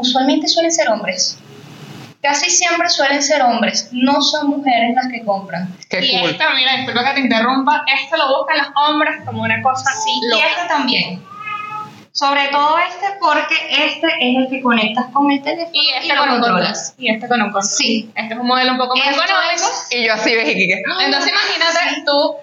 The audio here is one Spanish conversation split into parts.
usualmente suelen ser hombres. Casi siempre suelen ser hombres, no son mujeres las que compran. Qué y cool. esto, mira, disculpa que te interrumpa, esto lo buscan los hombres como una cosa así. Y este también. Sobre todo este porque este es el que conectas con el teléfono Y este lo con un controlas. control. Y este con un control. Sí. Este es un modelo un poco más económico. es- Y yo así ves y que Entonces imagínate tú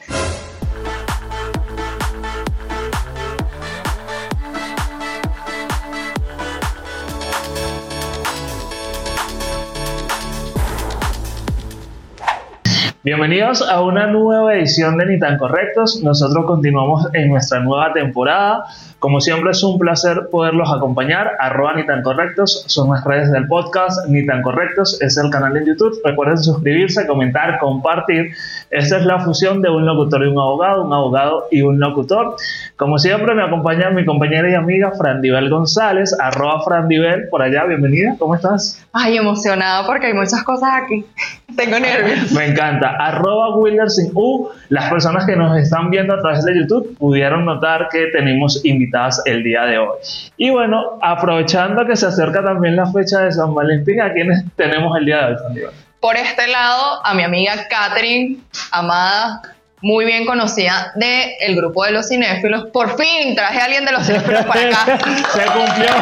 Bienvenidos a una nueva edición de Ni tan Correctos. Nosotros continuamos en nuestra nueva temporada. Como siempre es un placer poderlos acompañar. Arroba Ni tan Correctos son las redes del podcast. Ni tan Correctos es el canal en YouTube. Recuerden suscribirse, comentar, compartir. Esta es la fusión de un locutor y un abogado, un abogado y un locutor. Como siempre me acompaña mi compañera y amiga Frandibel González, arroba Frandibel, por allá, bienvenida, ¿cómo estás? Ay, emocionada porque hay muchas cosas aquí. Tengo nervios. Me encanta. Arroba Willer sin U. Las personas que nos están viendo a través de YouTube pudieron notar que tenemos invitadas el día de hoy. Y bueno, aprovechando que se acerca también la fecha de San Valentín, ¿a quiénes tenemos el día de hoy? Por este lado, a mi amiga Katherine, amada, muy bien conocida del grupo de los cinéfilos. Por fin traje a alguien de los cinéfilos para acá. se cumplió.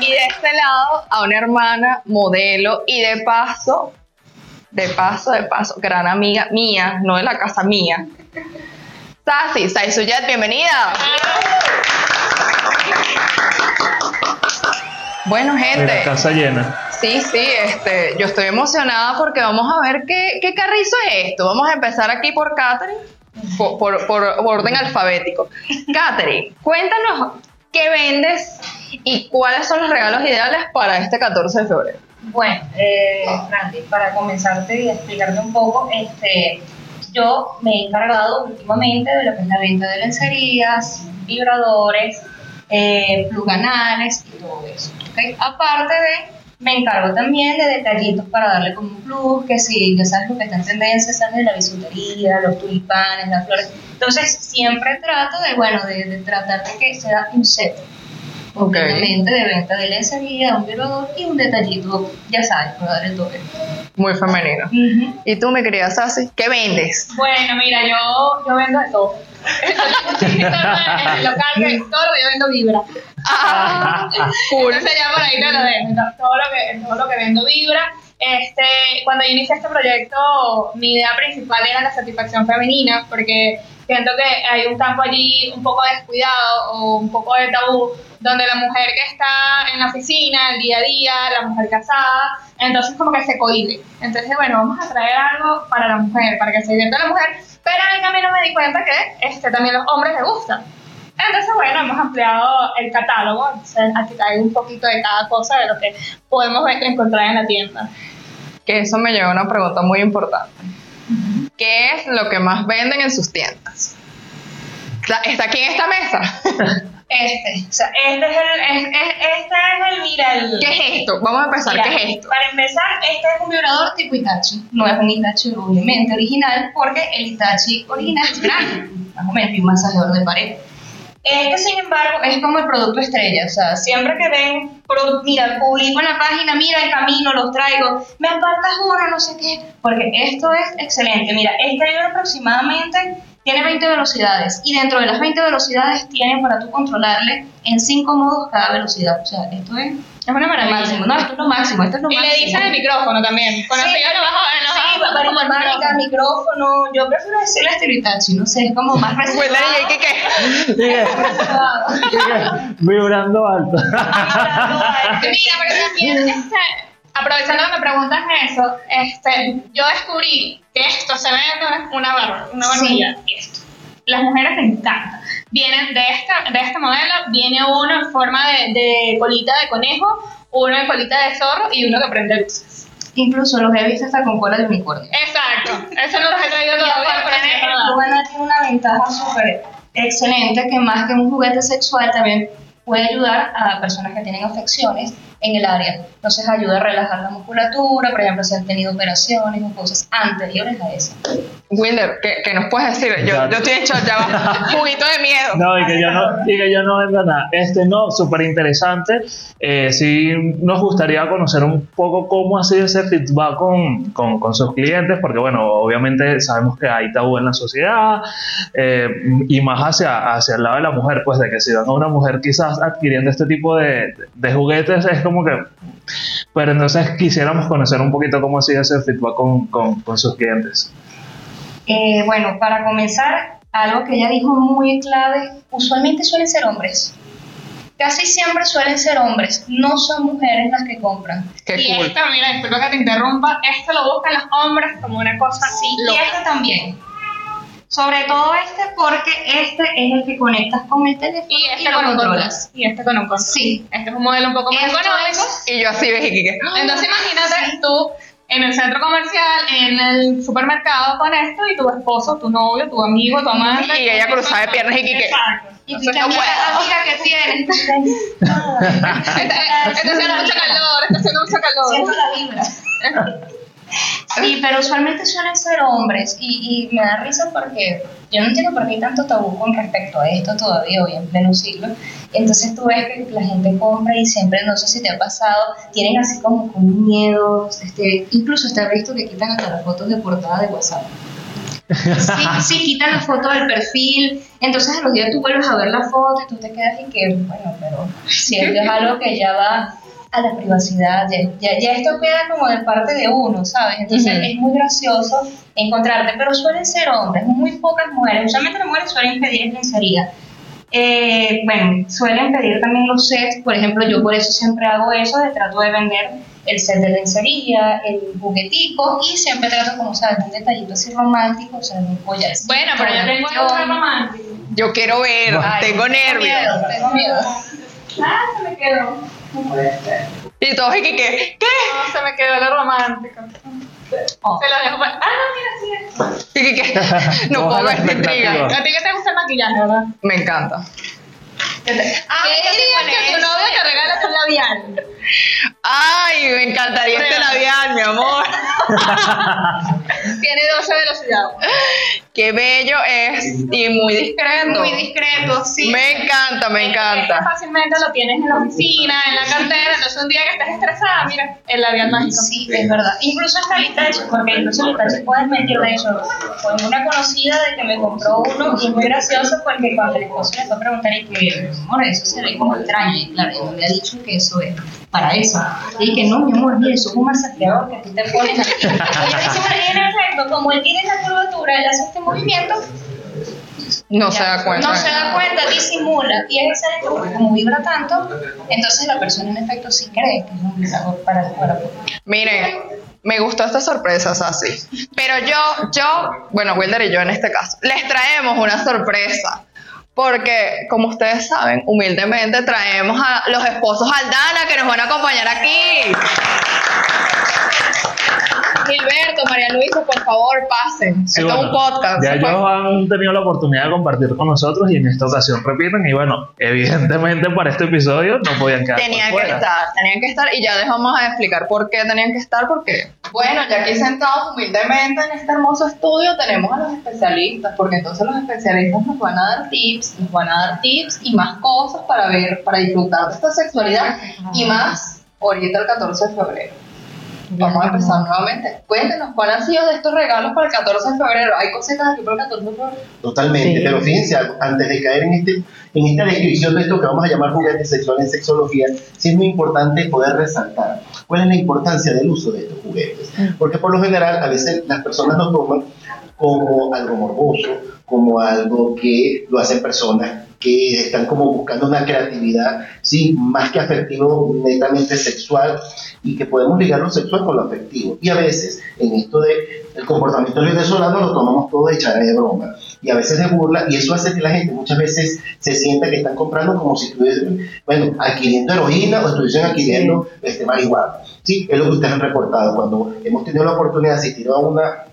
Y de este lado, a una hermana modelo y de paso, de paso, de paso, gran amiga mía, no de la casa mía. Sasi, Saisuyet, bienvenida. Bueno, Mira, gente, casa llena. sí, sí, este, yo estoy emocionada porque vamos a ver qué, qué carrizo es esto. Vamos a empezar aquí por Katherine, por, por- por orden alfabético. Katherine, cuéntanos qué vendes y cuáles son los regalos ideales para este 14 de febrero. Bueno, eh, Franti, para comenzarte y explicarte un poco, este, yo me he encargado últimamente de lo que es la venta de lencerías, vibradores, eh, pluganales y todo eso. ¿ok? Aparte de, me encargo también de detallitos para darle como un plus, que si ya sabes lo que está en tendencia, sabes de la bisutería, los tulipanes, las flores. Entonces, siempre trato de, bueno, de tratar de que sea un set completamente de venta de lencería, un vibrador y un detallito, ya sabes, para dar el toque. Muy femenino. ¿Y tú, mi querida Sasi, qué vendes? Bueno, mira, yo, yo vendo de todo. en el local, que todo lo que yo vendo vibra. Ah, cool. Entonces ya por ahí te lo dejo. Entonces, Todo lo que, todo lo que vendo vibra. Este, cuando yo inicié este proyecto, mi idea principal era la satisfacción femenina, porque siento que hay un campo allí un poco descuidado o un poco de tabú, donde la mujer que está en la oficina, el día a día, la mujer casada, entonces como que se cohibe. Entonces, bueno, vamos a traer algo para la mujer, para que se divierta la mujer, pero a mí también me di cuenta que este, también los hombres les gustan. Entonces, bueno, hemos ampliado el catálogo. Entonces, aquí un poquito de cada cosa de lo que podemos encontrar en la tienda. Que eso me lleva a una pregunta muy importante. ¿Qué es lo que más venden en sus tiendas? Está- aquí en esta mesa. Este, o sea, este es el, es- es- este es el, mira, el... ¿Qué es esto? Vamos a empezar. Mira, ¿Qué es esto? Para empezar, este es un vibrador tipo Itachi. No es un Itachi obviamente original, porque el Itachi original es grande, más o menos, y un masajeador de pared. Este, sin embargo, es como el producto estrella. O sea, siempre que ven, pro- mira, publico en la página, mira, en camino los traigo, me apartas uno, no sé qué, porque esto es excelente. Mira, este libro aproximadamente tiene 20 velocidades y dentro de las 20 velocidades tiene para tú controlarle en 5 modos cada velocidad. O sea, esto es Es una lo maravilla. máximo. No, esto es lo máximo. Esto es lo Y le dicen el micrófono también. Con Sí, esto ya lo bajo en los Sí, autos, como el micrófono. micrófono. Yo prefiero decirle estilo Itachi, no sé, es como más Bueno, reservado. ¿y qué, qué? Vibrando alto. Mira, pero también, este, aprovechando que me preguntas eso, este, yo descubrí que esto se vende una una Sí. barbilla, y esto. Las mujeres les encanta. Vienen de esta, de este modelo, viene uno en forma de, de colita de conejo, uno en colita de zorro y uno que prende luces. Incluso los he visto hasta con cola de unicornio. Exacto. Eso no los he traído todavía, pero es. Lugana tiene una ventaja súper excelente que más que un juguete sexual también puede ayudar a personas que tienen afecciones en el área. Entonces ayuda a relajar la musculatura, por ejemplo, si han tenido operaciones o cosas anteriores a eso. Wilder, ¿qué, qué nos puedes decir? Yo, yo estoy hecho ya va, juguito de miedo. No, y que yo no, y que yo no vendo nada. Este no, súper interesante. Eh, sí, nos gustaría conocer un poco cómo ha sido ese feedback con, con, con sus clientes, porque bueno, obviamente sabemos que hay tabú en la sociedad eh, y más hacia, hacia el lado de la mujer, pues de que si van a una mujer quizás adquiriendo este tipo de, de juguetes es como que... Pero entonces quisiéramos conocer un poquito cómo ha sido ese feedback con, con, con sus clientes. Eh, bueno, para comenzar, algo que ella dijo muy clave, usualmente suelen ser hombres. Casi siempre suelen ser hombres, no son mujeres las que compran. Qué y cool. esto, mira, disculpa que te interrumpa, esto lo buscan los hombres como una cosa así. Y este también. Sobre todo este porque este es el que conectas con el teléfono Y y, este lo con un control. controlas. Y este con un control. Sí. Este es un modelo un poco más Esto económico. es- Y yo así ves y que Entonces imagínate tú en el centro comercial, en el supermercado con esto y tu esposo, tu novio, tu amigo, tu amante. Y ella cruzada de piernas y que- Exacto. Y tú no amiga, puedo. amiga que tienes. Está está haciendo mucho calor, está haciendo mucho Siento calor. la vibra. Sí, pero usualmente suelen ser hombres y, y me da risa porque yo no entiendo por qué hay tanto tabú con respecto a esto todavía hoy en pleno siglo. Entonces tú ves que la gente compra y siempre, no sé si te ha pasado, tienen así como con miedo, este, incluso está visto que quitan hasta las fotos de portada de WhatsApp. Sí, sí, quitan la foto del perfil, entonces a los días tú vuelves a ver la foto y tú te quedas y que, bueno, pero si esto es algo que ya va a la privacidad, ya, ya, ya esto queda como de parte de uno, ¿sabes? Entonces es muy gracioso encontrarte, pero suelen ser hombres, muy pocas mujeres, usualmente las mujeres suelen pedir lencería. Eh, bueno, suelen pedir también los sets, por ejemplo, yo por eso siempre hago eso, de trato de vender el set de lencería, el juguetico y siempre trato como, ¿sabes? Un detallito así romántico, o sea, un collar. Bueno, pero yo tengo algo romántico. yo quiero ver, Ay, tengo nervios. miedo, tengo miedo. Ah, se me quedó. No puede ser. Y todos y que, ¿qué? ¿Qué? No, se me quedó lo romántico. Oh. Se lo dejo para. Ah, no, mira, sí. Y que, ¿qué? No puedo ver intriga. A ti que te gusta el maquillaje, ¿verdad? Me encanta. Ah, ¿Qué dirías que tu novio te regala tu labial? Ay, me encantaría este labial, mi amor. Tiene 12 velocidades. Qué bello es y muy discreto. Muy discreto, sí. Me encanta, me encanta. fácilmente lo tienes en la oficina, en la cartera, entonces un día que estés estresada, mira, el labial mágico. Sí, es verdad. Incluso hasta litache, porque incluso litache puedes meter de hecho. Con una conocida de que me compró uno y es muy gracioso porque cuando el esposo le fue a preguntar y que, amor, eso se ve como extraño. Y claro, yo me había dicho que eso es para eso. Y que no, mi amor, mira, eso es un masajeador que a ti te pones aquí. Y yo decía, bueno, y en efecto, como él tiene esa curvatura, él hace este movimiento, No ya, se da cuenta. No se da cuenta, disimula. Y es excelente como vibra tanto, entonces la persona en efecto sí cree que es un vibrador para el cuerpo. Miren, me gustó esta sorpresa, Sassy. Pero yo, yo, bueno, Wilder y yo en este caso, les traemos una sorpresa. Porque, como ustedes saben, humildemente traemos a los esposos Aldana que nos van a acompañar aquí. Gilberto, María Luisa, por favor, pasen. Sí, Esto es bueno, un podcast. Ya ellos han tenido la oportunidad de compartir con nosotros y en esta ocasión repiten. Y bueno, evidentemente para este episodio no podían quedar Tenían que estar, tenían que estar y ya les vamos a explicar por qué tenían que estar, porque, bueno, ya aquí sentados humildemente en este hermoso estudio tenemos a los especialistas, porque entonces los especialistas nos van a dar tips, nos van a dar tips y más cosas para ver, para disfrutar de esta sexualidad y más ahorita el 14 de febrero. Vamos a empezar nuevamente. Cuéntenos, ¿cuáles han sido de estos regalos para el 14 de febrero? ¿Hay cositas aquí para el 14 de febrero? Totalmente, Sí. pero fíjense, antes de caer en, este, en esta descripción de esto que vamos a llamar juguetes sexuales en sexología, sí es muy importante poder resaltar cuál es la importancia del uso de estos juguetes. Porque por lo general, a veces las personas lo toman como algo morboso, como algo que lo hacen personas que están como buscando una creatividad, sí, más que afectivo, netamente sexual, y que podemos ligar lo sexual con lo afectivo. Y a veces, en esto de el comportamiento venezolano, lo tomamos todo de echar de broma, y a veces de burla, y eso hace que la gente muchas veces se sienta que están comprando como si estuviesen, bueno, adquiriendo heroína o estuviesen adquiriendo este, marihuana. Sí, es lo que ustedes han reportado. Cuando hemos tenido la oportunidad de asistir a una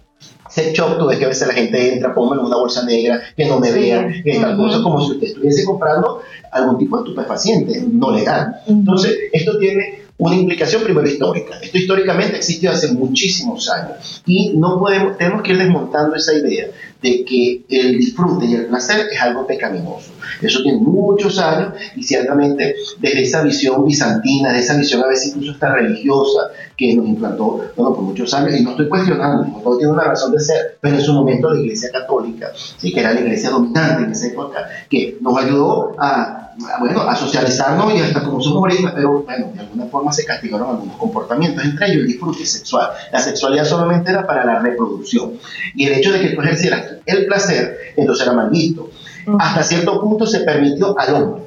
sex shop, tú ves que a veces la gente entra, en una bolsa negra, que no me Sí. vean, que tal cosa, como si usted estuviese comprando algún tipo de estupefaciente, no legal. Entonces, esto tiene una implicación primero histórica. Esto históricamente existió hace muchísimos años y no podemos, tenemos que ir desmontando esa idea de que el disfrute y el placer es algo pecaminoso. Eso tiene muchos años y ciertamente desde esa visión bizantina, de esa visión a veces incluso hasta religiosa que nos implantó bueno, por muchos años, y no estoy cuestionando, no tiene una razón de ser, pero en su momento la Iglesia Católica, ¿sí? que era la iglesia dominante en esa época, que nos ayudó a, bueno, a socializarnos y hasta como somos ahorita, pero bueno, de alguna forma se castigaron algunos comportamientos, entre ellos el disfrute sexual. La sexualidad solamente era para la reproducción. Y el hecho de que tú ejercieras el placer, entonces era mal visto. Hasta cierto punto se permitió al hombre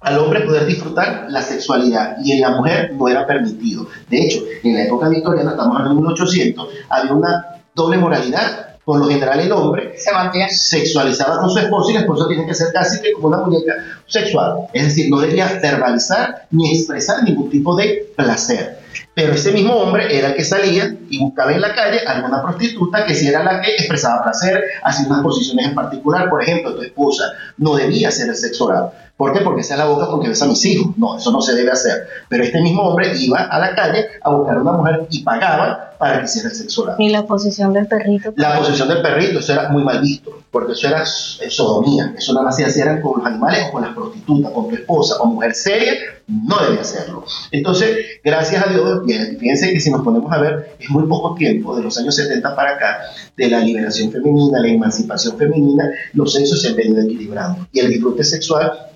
al hombre poder disfrutar la sexualidad y en la mujer no era permitido. De hecho, en la época victoriana, estamos hablando de 1800, había una doble moralidad. Por lo general el hombre Se mantiene. sexualizaba con su esposa y la esposa tiene que ser casi que como una muñeca sexual. Es decir, no debía verbalizar ni expresar ningún tipo de placer. Pero ese mismo hombre era el que salía y buscaba en la calle alguna prostituta que si era la que expresaba placer, hacía unas posiciones en particular. Por ejemplo, tu esposa no debía hacer el sexo oral. ¿Por qué? Porque esa es la boca con que besa a mis hijos. No, eso no se debe hacer. Pero este mismo hombre iba a la calle a buscar a una mujer y pagaba para que hiciera el sexo oral. Ni la posición del perrito. La posesión del perrito, eso era muy mal visto, porque eso era sodomía, eso nada más se hacía con los animales o con las prostitutas, con tu esposa o mujer seria, no debe hacerlo. Entonces, gracias a Dios, fíjense que si nos ponemos a ver, es muy poco tiempo, de los años 70 para acá, de la liberación femenina, la emancipación femenina, los sexos se han venido equilibrando y el disfrute sexual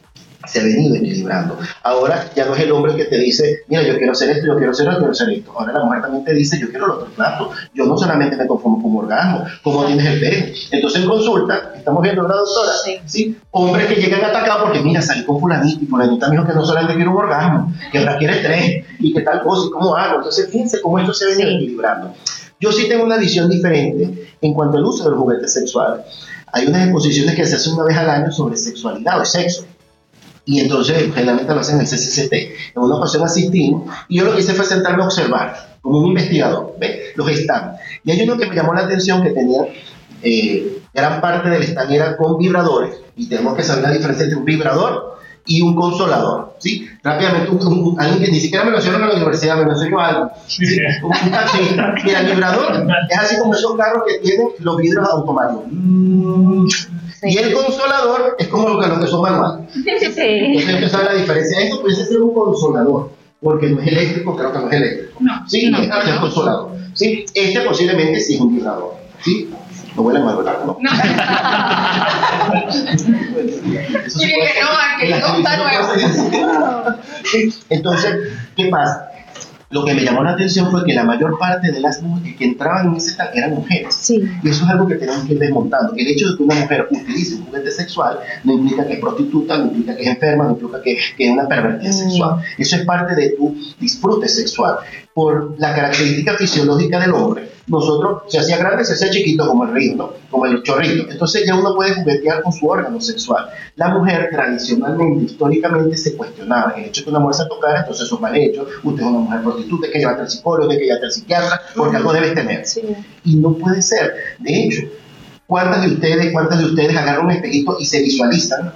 se ha venido equilibrando. Ahora ya no es el hombre que te dice, mira, yo quiero hacer esto, yo quiero hacer esto, yo quiero hacer esto. Ahora la mujer también te dice, yo quiero el otro plato. Yo no solamente me conformo con orgasmo, ¿cómo tienes el pene? Entonces en consulta, estamos viendo una doctora, sí. Hombres que llegan atacados porque, mira, salí con fulanito y fulanita me dijo que no solamente quiero un orgasmo, que ahora quiere tres y que tal cosa y cómo hago. Entonces fíjense cómo esto se ha venido equilibrando. Yo sí tengo una visión diferente en cuanto al uso del juguete sexual. Hay unas exposiciones que se hacen una vez al año sobre sexualidad o sexo. Y entonces generalmente lo hacen en el CCCT. En una ocasión asistimos y yo lo que hice fue sentarme a observar, como un investigador, ¿ve? los stands. Y hay uno que me llamó la atención que tenía eh, gran parte del stand era con vibradores. Y tenemos que saber la diferencia entre un vibrador y un consolador. ¿sí? Rápidamente, un, un- alguien que ni siquiera me lo enseñaron en la universidad, me lo enseñó algo. ¿sí? Un, un taxista. Mira, el vibrador es así como esos carros que tienen los vidrios automáticos. Mm. Y el consolador es como lo que, lo que son manuales. Entonces saber la diferencia. Esto puede ser un consolador, porque no es eléctrico, creo que no es eléctrico. No, Sí, no, este no, es el no. consolador. Sí, este posiblemente sí es un vibrador. Sí, no huele mal, ¿verdad? No. Eso sí Y puede que no, que no está. Sí, Entonces, ¿qué pasa? Lo que me llamó la atención fue que la mayor parte de las mujeres que entraban en ese stand eran mujeres. Sí. Y eso es algo que tenemos que ir desmontando. El hecho de que una mujer utilice un juguete sexual no implica que es prostituta, no implica que es enferma, no implica que, que es una pervertida sexual. Eso es parte de tu disfrute sexual. Por la característica fisiológica del hombre, nosotros se hacía grande, se hacía chiquito como el río, ¿no? como el chorrito. Entonces ya uno puede juguetear con su órgano sexual. La mujer tradicionalmente, históricamente, se cuestionaba. El hecho de que una mujer se tocara, entonces eso es mal hecho. Usted es una mujer prostituta, hay que llevarte al psicólogo, hay que llevarte al psiquiatra, porque algo debes tener Sí. y no puede ser. De hecho, ¿cuántas de ustedes, cuántas de ustedes agarran un espejito y se visualizan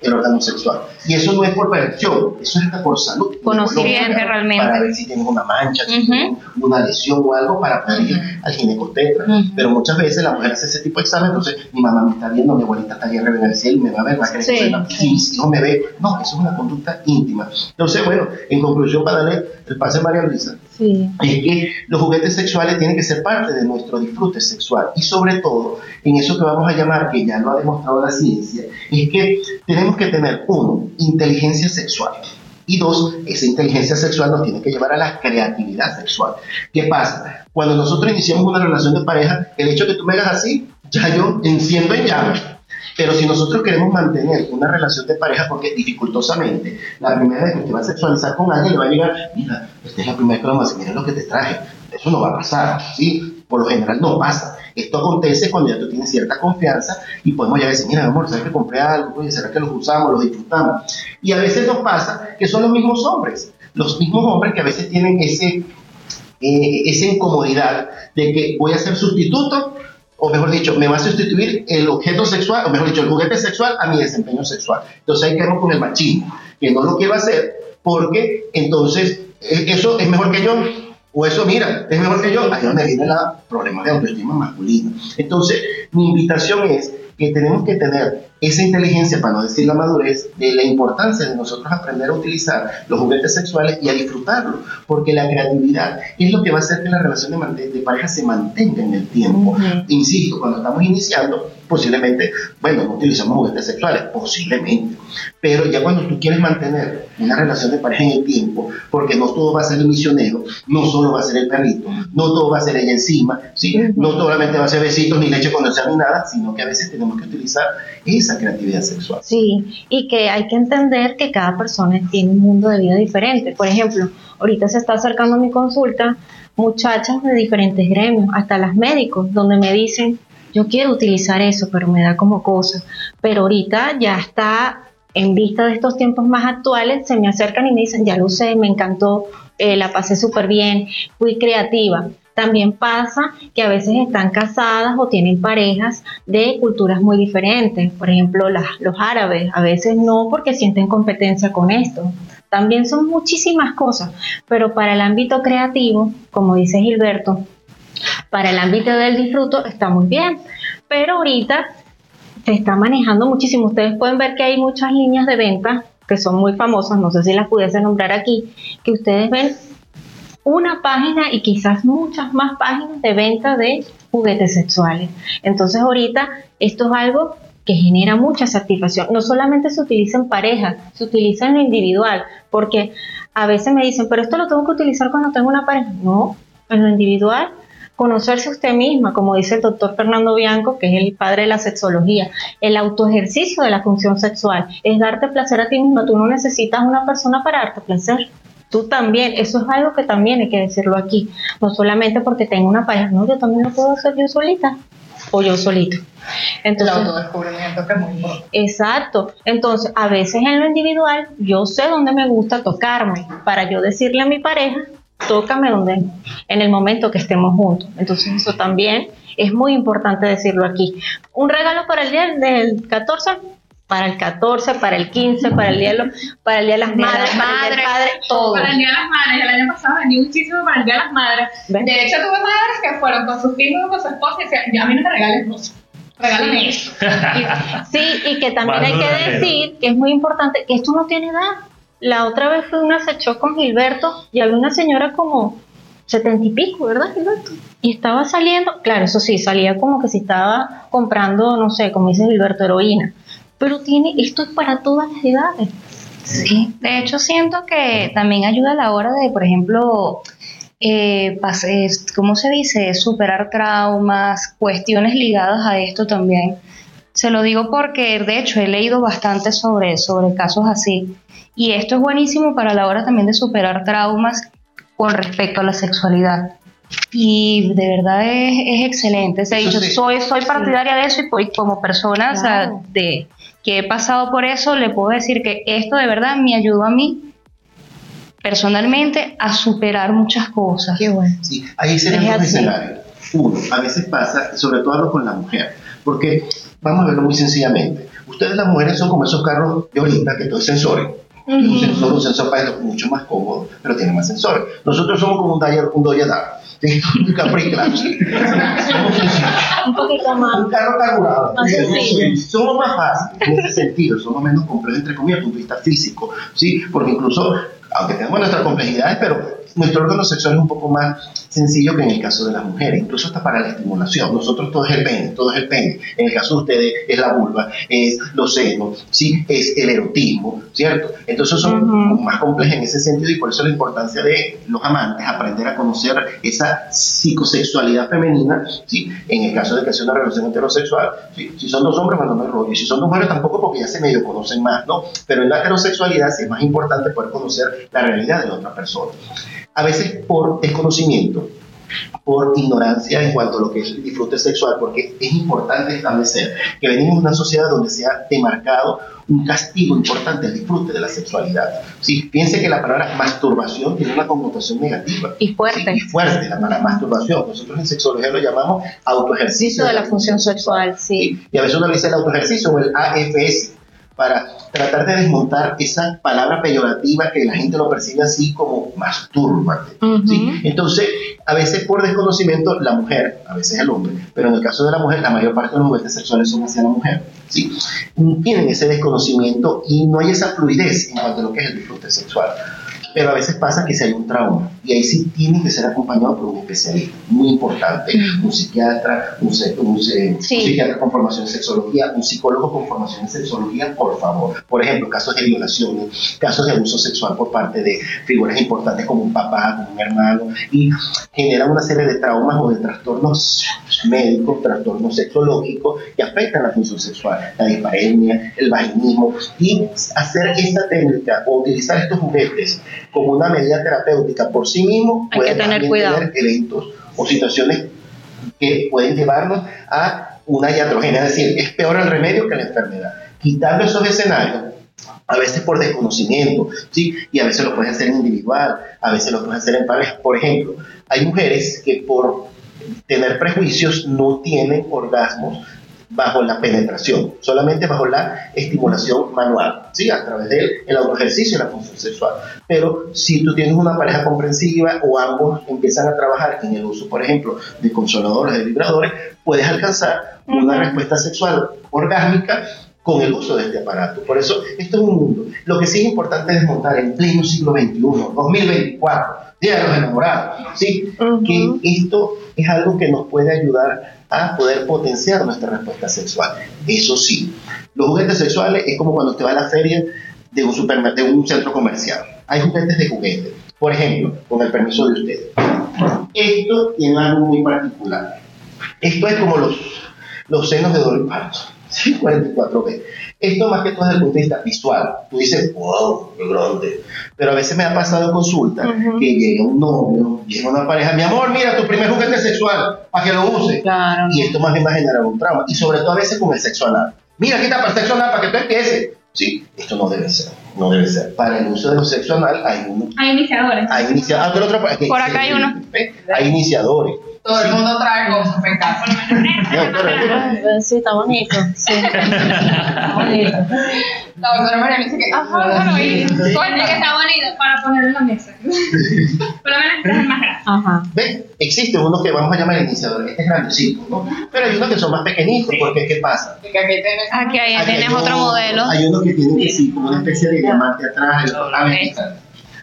el órgano sexual? Y eso no es por perversión, eso es hasta por salud. Conocimiento, realmente. Para ver si tienes una mancha, si Ujú. tienes una lesión o algo para poder ir al ginecotetra. Ujú. Pero muchas veces la mujer hace ese tipo de examen, entonces mi mamá me está viendo, mi abuelita está allá arriba en el cielo y me va a ver, va a creer que Sí, soy una- si mis hijos me ven. No, eso es una conducta íntima. Entonces, bueno, en conclusión, para darle el pase a María Luisa, Sí. es que los juguetes sexuales tienen que ser parte de nuestro disfrute sexual y sobre todo en eso que vamos a llamar, que ya lo ha demostrado la ciencia, es que tenemos que tener uno, inteligencia sexual y dos, esa inteligencia sexual nos tiene que llevar a la creatividad sexual. ¿Qué pasa? Cuando nosotros iniciamos una relación de pareja, el hecho de que tú me hagas así, ya yo enciendo en llamas. Pero si nosotros queremos mantener una relación de pareja, porque dificultosamente, la primera vez que usted va a sexualizar con alguien, le va a llegar, mira, esta es la primera vez que lo vamos a mira lo que te traje. Eso no va a pasar, ¿sí? Por lo general no pasa. Esto acontece cuando ya tú tienes cierta confianza y podemos ya decir, mira, amor, ¿sabes que compré algo? Oye, ¿será que los usamos, los disfrutamos? Y a veces nos pasa que son los mismos hombres, los mismos hombres que a veces tienen ese, eh, esa incomodidad de que voy a ser sustituto o mejor dicho, me va a sustituir el objeto sexual, o mejor dicho, el juguete sexual a mi desempeño sexual. Entonces ahí quedamos con el machismo, que no lo quiero hacer porque entonces eh, eso es mejor que yo, o eso, mira, es mejor que yo, ahí es donde viene el problema de autoestima masculina. Entonces, mi invitación es que tenemos que tener esa inteligencia, para no decir la madurez, de la importancia de nosotros aprender a utilizar los juguetes sexuales y a disfrutarlo, porque la creatividad es lo que va a hacer que la relación de, de pareja se mantenga en el tiempo. Insisto, cuando estamos iniciando, posiblemente, bueno, no utilizamos juguetes sexuales, posiblemente, pero ya cuando tú quieres mantener una relación de pareja en el tiempo, porque no todo va a ser el misionero, no solo va a ser el perrito, no todo va a ser ella encima, ¿sí? no solamente va a ser besitos ni leche condensada ni nada, sino que a veces tenemos que utilizar esa creatividad sexual. Sí, y que hay que entender que cada persona tiene un mundo de vida diferente. Por ejemplo, ahorita se está acercando a mi consulta muchachas de diferentes gremios, hasta las médicos, donde me dicen, yo quiero utilizar eso, pero me da como cosa. Pero ahorita ya está, en vista de estos tiempos más actuales, se me acercan y me dicen, ya lo sé, me encantó, eh, la pasé súper bien, fui creativa. También pasa que a veces están casadas o tienen parejas de culturas muy diferentes. Por ejemplo, los árabes, a veces no porque sienten competencia con esto. También son muchísimas cosas, pero para el ámbito creativo, como dice Gilberto, para el ámbito del disfruto está muy bien, pero ahorita se está manejando muchísimo. Ustedes pueden ver que hay muchas líneas de venta que son muy famosas, no sé si las pudiese nombrar aquí, que ustedes ven una página y quizás muchas más páginas de venta de juguetes sexuales. Entonces ahorita esto es algo que genera mucha satisfacción. No solamente se utiliza en pareja, se utiliza en lo individual, porque a veces me dicen, pero esto lo tengo que utilizar cuando tengo una pareja. No, en lo individual conocerse usted misma, como dice el doctor Fernando Bianco, que es el padre de la sexología, el autoejercicio de la función sexual, es darte placer a ti misma, tú no necesitas una persona para darte placer. Tú también, eso es algo que también hay que decirlo aquí, no solamente porque tengo una pareja, no, yo también lo puedo hacer yo solita o yo solito. Entonces, el autodescubrimiento que es muy importante. Exacto. Entonces, a veces en lo individual, yo sé dónde me gusta tocarme para yo decirle a mi pareja, tócame donde, en el momento que estemos juntos. Entonces eso también es muy importante decirlo aquí. Un regalo para el día del 14, para el 14, para el 15, para el día, para el día de las madres, madre, todo. Para el día de las madres, el año pasado vendí muchísimo para el día de las madres. De hecho, tuve madres que fueron con sus hijos, con su esposa y decían, ya a mí no me regales cosas. Regálame eso. sí, y que también hay que decir que es muy importante que esto no tiene edad. La otra vez fue una se con Gilberto y había una señora como setenta y pico, ¿verdad, Gilberto? Y estaba saliendo, claro, eso sí, salía como que si estaba comprando, no sé, como dice Gilberto, heroína. Pero tiene, esto es para todas las edades. Sí, de hecho siento que también ayuda a la hora de, por ejemplo, eh, ¿cómo se dice? Superar traumas, cuestiones ligadas a esto también. Se lo digo porque, de hecho, he leído bastante sobre, sobre casos así. Y esto es buenísimo para la hora también de superar traumas con respecto a la sexualidad. Y de verdad es, excelente. soy, soy partidaria de eso y pues, como persona de, que he pasado por eso, le puedo decir que esto de verdad me ayudó a mí personalmente a superar muchas cosas. Qué bueno. Sí, ahí serían dos escenarios. Uno, a veces pasa, sobre todo hablo con la mujer, porque vamos a verlo muy sencillamente. Ustedes las mujeres son como esos carros de ahorita que todo es sensores un sensor, un sensor para esto mucho más cómodo, pero tiene más sensores. Nosotros somos como un Dyer, un Doyadar. un Capri Un poquito más. Un carro carburado. Somos más fáciles en ese sentido, somos menos complejos, entre comillas, desde el punto de vista físico. ¿sí? Porque incluso, aunque tenemos nuestras complejidades, pero nuestro órgano sexual es un poco más sencillo que en el caso de las mujeres, incluso hasta para la estimulación. Nosotros todo es el pene, todo es el pene. En el caso de ustedes es la vulva, es los senos, ¿sí? es el erotismo, ¿cierto? Entonces son más complejos en ese sentido y por eso la importancia de los amantes, aprender a conocer esa psicosexualidad femenina, ¿sí? En el caso de que sea una relación heterosexual, si son dos hombres, bueno, no hay rollo. Y si son dos mujeres, tampoco porque ya se medio conocen más, ¿no? Pero en la heterosexualidad sí es más importante poder conocer la realidad de la otra persona a veces por desconocimiento, por ignorancia en cuanto a lo que es el disfrute sexual, porque es importante establecer que venimos de una sociedad donde se ha demarcado un castigo importante al disfrute de la sexualidad. ¿sí? Piense que la palabra masturbación tiene una connotación negativa. Y fuerte. Y fuerte la palabra masturbación. Nosotros en sexología lo llamamos autoejercicio. de la función sexual, sí. Y a veces uno le dice el autoejercicio o el AFS para tratar de desmontar esa palabra peyorativa que la gente lo percibe así como masturbante. ¿sí? Entonces, a veces por desconocimiento, la mujer, a veces el hombre, pero en el caso de la mujer, la mayor parte de los juguetes sexuales son hacia la mujer, ¿sí? tienen ese desconocimiento y no hay esa fluidez en cuanto a lo que es el disfrute sexual pero a veces pasa que si hay un trauma y ahí sí tiene que ser acompañado por un especialista, muy importante, un psiquiatra, un, psiquiatra con formación en sexología, un psicólogo con formación en sexología, por favor. Por ejemplo, casos de violaciones, casos de abuso sexual por parte de figuras importantes como un papá, como un hermano, y generan una serie de traumas o de trastornos médicos, trastornos sexológicos que afectan la función sexual, la dispareunia, el vaginismo, y hacer esta técnica o utilizar estos juguetes como una medida terapéutica por sí mismo, Hay puede tener, tener eventos o situaciones que pueden llevarnos a una iatrogenia, es decir, es peor el remedio que la enfermedad. Quitando esos escenarios, a veces por desconocimiento, ¿sí? Y a veces lo puedes hacer en individual, a veces lo puedes hacer en pareja. Por ejemplo, hay mujeres que por tener prejuicios no tienen orgasmos bajo la penetración, solamente bajo la estimulación manual, ¿sí? a través del el autoejercicio y la función sexual. Pero si tú tienes una pareja comprensiva o ambos empiezan a trabajar en el uso, por ejemplo, de consoladores, de vibradores, puedes alcanzar una respuesta sexual orgásmica con el uso de este aparato. Por eso, esto es un mundo. Lo que sí es importante es desmontar en pleno siglo XXI, 2024, Día de los Enamorados, ¿sí? que esto es algo que nos puede ayudar a poder potenciar nuestra respuesta sexual. Eso sí, los juguetes sexuales es como cuando usted va a la feria de un, de un centro comercial. Hay juguetes de juguete. Por ejemplo, con el permiso de usted. Esto tiene algo muy particular. Esto es como los, los senos de doble parto. 44B. Esto más que todo desde el punto de vista visual. Tú dices, wow, qué grande. Pero a veces me ha pasado en consulta que llega un novio, llega una pareja, mi amor, mira, tu primer juguete sexual, para que lo use. Y esto más bien va a generar un trauma. Y sobre todo a veces con el sexo anal. Mira, quita para el sexo anal para que tú empieces. Sí, esto no debe ser. No debe ser. Para el uso de los sexo anal hay uno. Hay iniciadores. Hay iniciadores. Ah, Por acá hay uno. Hay iniciadores todo el mundo trae cosas en casa. Sí, está bonito. Sí. Está bonito. La doctora María dice que, ajá, bueno, y Cuenta que está bonito para ponerlo en la mesa. Por lo menos este es el más grande. Ajá. ¿Ven? Existen unos que vamos a llamar iniciadores, este es grandecito, ¿no? Pero hay unos que son más pequeñitos, porque ¿qué pasa? Que aquí tienes, aquí, ahí tienes hay otro modelo. Hay unos que tienen que sí, como una especie de diamante atrás, el,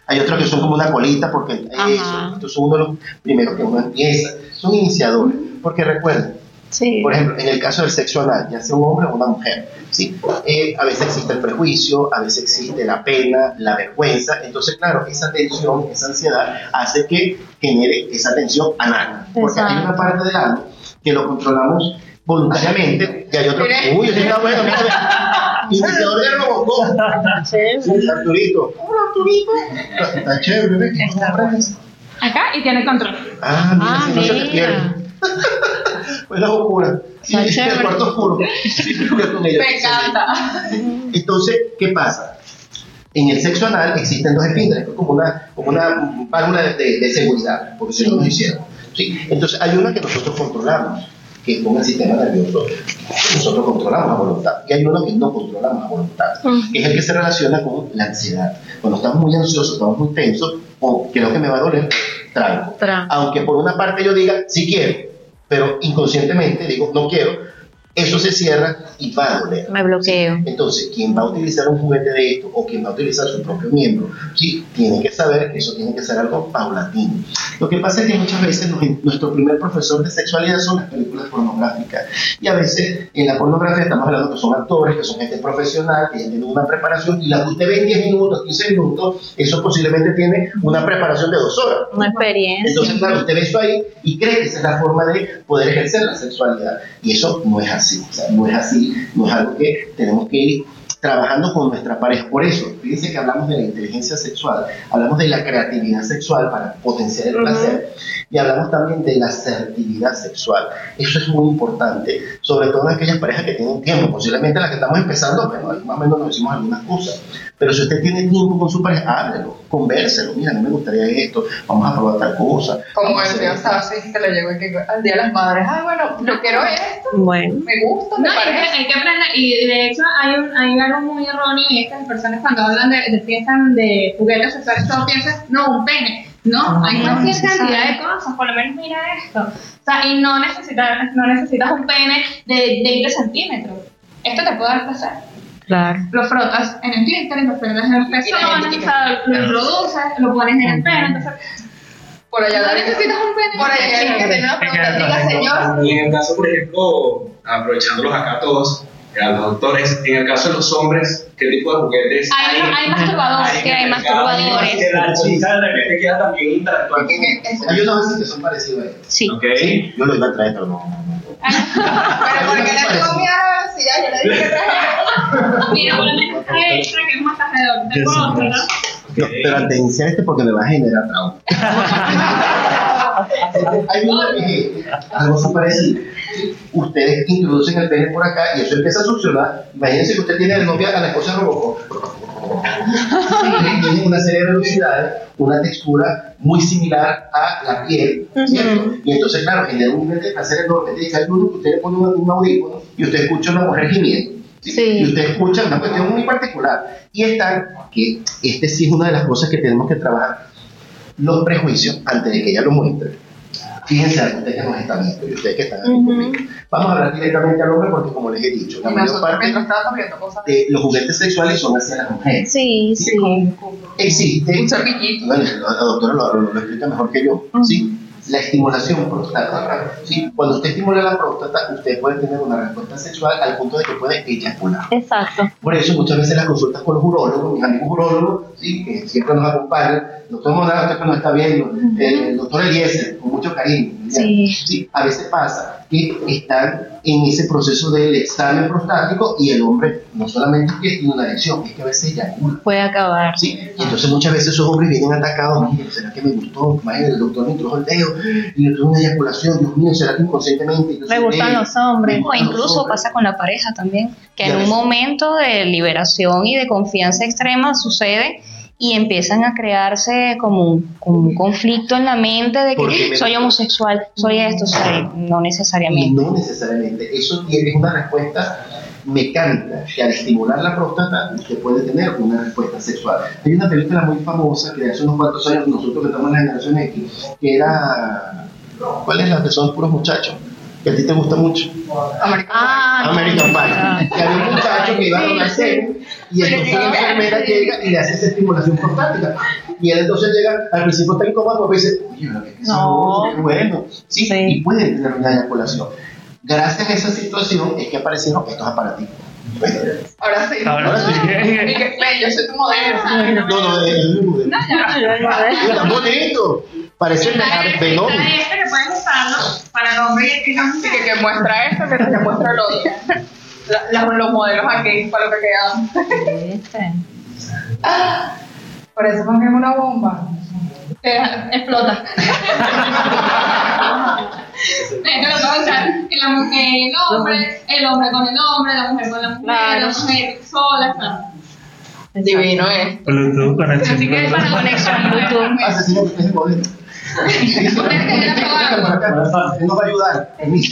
hay otros que son como una colita, porque eso, estos son uno de los primeros que uno empieza. Son iniciadores, porque recuerden, sí. por ejemplo, en el caso del sexo anal, ya sea un hombre o una mujer, ¿sí? Eh, a veces existe el prejuicio, a veces existe la pena, la vergüenza, entonces, claro, esa tensión, esa ansiedad hace que genere esa tensión anal, porque hay una parte del ano que lo controlamos voluntariamente y hay otro que, uy, ese está mira, iniciador de Robocop. Sí, sí, Arturito. Hola, Arturito. Está chévere, ¿ves? Acá y tiene control. Ah, mira, Ah, si no se te pierde. pues la oscura. Está Sí, chévere. el cuarto oscuro. Me encanta. Entonces, ¿qué pasa? En el sexo anal existen dos esfínteres, que es como una, como una válvula de, de- seguridad, porque si no nos hicieron. ¿sí? Entonces, hay una que nosotros controlamos, que es con el sistema nervioso. Nosotros controlamos a voluntad. Y hay uno que no controlamos a voluntad, que es el que se relaciona con la ansiedad. Cuando estamos muy ansiosos, estamos muy tensos, o creo que me va a doler, tranco. Tra- Aunque por una parte yo diga, sí quiero, pero inconscientemente digo, no quiero, eso se cierra y va a doler. Me bloqueo. Entonces, quien va a utilizar un juguete de esto o quien va a utilizar su propio miembro, ¿sí? tiene que saber que eso tiene que ser algo paulatino. Lo que pasa es que muchas veces nos- nuestro primer profesor de sexualidad son las películas pornográficas. Y a veces en la pornografía estamos hablando que son actores, que son gente profesional, que tienen una preparación, y la que usted ve en 10 minutos, 15 minutos, eso posiblemente tiene una preparación de dos horas. Una experiencia. Entonces, claro, usted ve eso ahí y cree que esa es la forma de poder ejercer la sexualidad. Y eso no es así. O sea, no es así, no es algo que tenemos que ir trabajando con nuestra pareja. Por eso, fíjense que hablamos de la inteligencia sexual, hablamos de la creatividad sexual para potenciar el placer y hablamos también de la asertividad sexual. Eso es muy importante, sobre todo en aquellas parejas que tienen tiempo, posiblemente las que estamos empezando, bueno, ahí más o menos nos decimos algunas cosas, pero si usted tiene tiempo con su pareja, háblelo, convérselo, mira, no me gustaría esto, vamos a probar tal cosa. Como vamos a el hacer tío esto. Sassi que le llegó al Día de las Madres, ay, bueno, yo quiero esto, Bueno, me gusta, me No, que hay que aprender, y de hecho hay, un, hay algo muy erróneo y es que las personas cuando hablan de, de piensan de juguetes sexuales, todos piensan, no, un pene. No, hay no, cualquier no se cantidad sabe. de cosas, por lo menos mira esto. O sea, y no necesitas, no necesitas un pene de 20 centímetros. Esto te puede dar placer. Claro. Lo frotas en el clítoris, lo frotas en el pezón, sea, lo introduces, lo pones en el pene, entonces Por allá, no necesitas un pene. por allá alguien que tiene una pregunta, diga, señor. Y en el caso, por ejemplo, aprovechándolos acá todos, a los doctores, en el caso de los hombres, ¿qué tipo de juguetes Hay, hay masturbadores. en que hay masturbadores. Que la chica de repente queda también interactuar con Hay unos veces que son parecidos a ellos. Sí. ¿Ok? Yo lo iba a traer, pero no. Pero ¿por qué le tengo miedo a la velocidad? Yo le dije que traje. Mira, por lo menos hay extra que es un masajador. Tengo otro, ¿no? No, pero al de iniciar este porque me va a generar trauma. Hay uno que algo así parecido. Ustedes introducen el pene por acá y eso empieza a succionar. Imagínense que usted tiene de novia a la esposa Robocop. Tienen una serie de velocidades, una textura muy similar a la piel, ¿cierto? Y entonces, claro, genera un nivel de placer enorme. Tiene uno que usted le pone un, audífono y usted escucha una mujer gimiendo. ¿sí? Sí. Y usted escucha una cuestión muy particular. Y está, que este sí es una de las cosas que tenemos que trabajar, los prejuicios antes de que ella lo muestre. Fíjense, ustedes que nos están viendo y ustedes que están aquí conmigo. Vamos a hablar directamente al hombre porque, como les he dicho, la mayor parte cosas. de los juguetes sexuales son hacia las mujeres. Sí, sí. Existe, Un bueno, la, doctora lo, lo- lo explica mejor que yo, ¿sí? La estimulación prostática, ¿sí? Cuando usted estimula la próstata, usted puede tener una respuesta sexual al punto de que puede eyacular. Exacto. Por eso muchas veces las consultas con los urólogos, mis amigos urólogos, ¿sí? que siempre nos acompañan, doctor Monada, usted que nos está viendo, el doctor Eliezer, con mucho cariño. Sí. A veces pasa que están en ese proceso del examen prostático y el hombre no solamente es que tiene una erección, es que a veces eyacula. Puede acabar. ¿sí? Y entonces muchas veces esos hombres vienen atacados, mire, ¿será que me gustó? Imagínate, el doctor me introdujo el dedo y yo tuve una eyaculación, Dios mío, ¿será que inconscientemente? Me gustan los hombres. O incluso hombres. pasa con la pareja también, que Ya en un momento de liberación y de confianza extrema sucede y empiezan a crearse como un, como un conflicto en la mente de que soy homosexual, soy esto, soy no necesariamente. no necesariamente. Eso tiene una respuesta mecánica, que al estimular la próstata usted puede tener una respuesta sexual. Hay una película muy famosa que hace unos cuantos años, nosotros que estamos en la generación X, que era... ¿Cuál es la que son puros muchachos? Que a ti te gusta mucho. Americano. Ah, American Pie. Que había un muchacho que iba a semen y entonces la enfermera llega y le hace esa estimulación prostática. Y él entonces llega, al principio está incómodo, pero dice, oye, sabroso, qué bueno. ¿Sí? Sí. Y puede tener una eyaculación. Gracias a esa situación es que aparecieron estos aparatos. Ahora sí. Ahora sí. Y que, yo soy tu modelo. No, no, es el mismo. No, ya. Está bonito. Parece Está Venom. está este que puedes usarlo para el hombre y el Así que, muestra esto que muestra el otro. La- la- los modelos aquí para lo que quedan. Por eso pongan una bomba. Te explota. Puedo usar en la mujer, el hombre, el hombre con el hombre, la mujer con la mujer, Claro. la mujer sola, claro. Divino es. Bluetooth conexión. Así que para conexión Bluetooth. Asesino que usted es el modelo. Él nos va a ayudar. El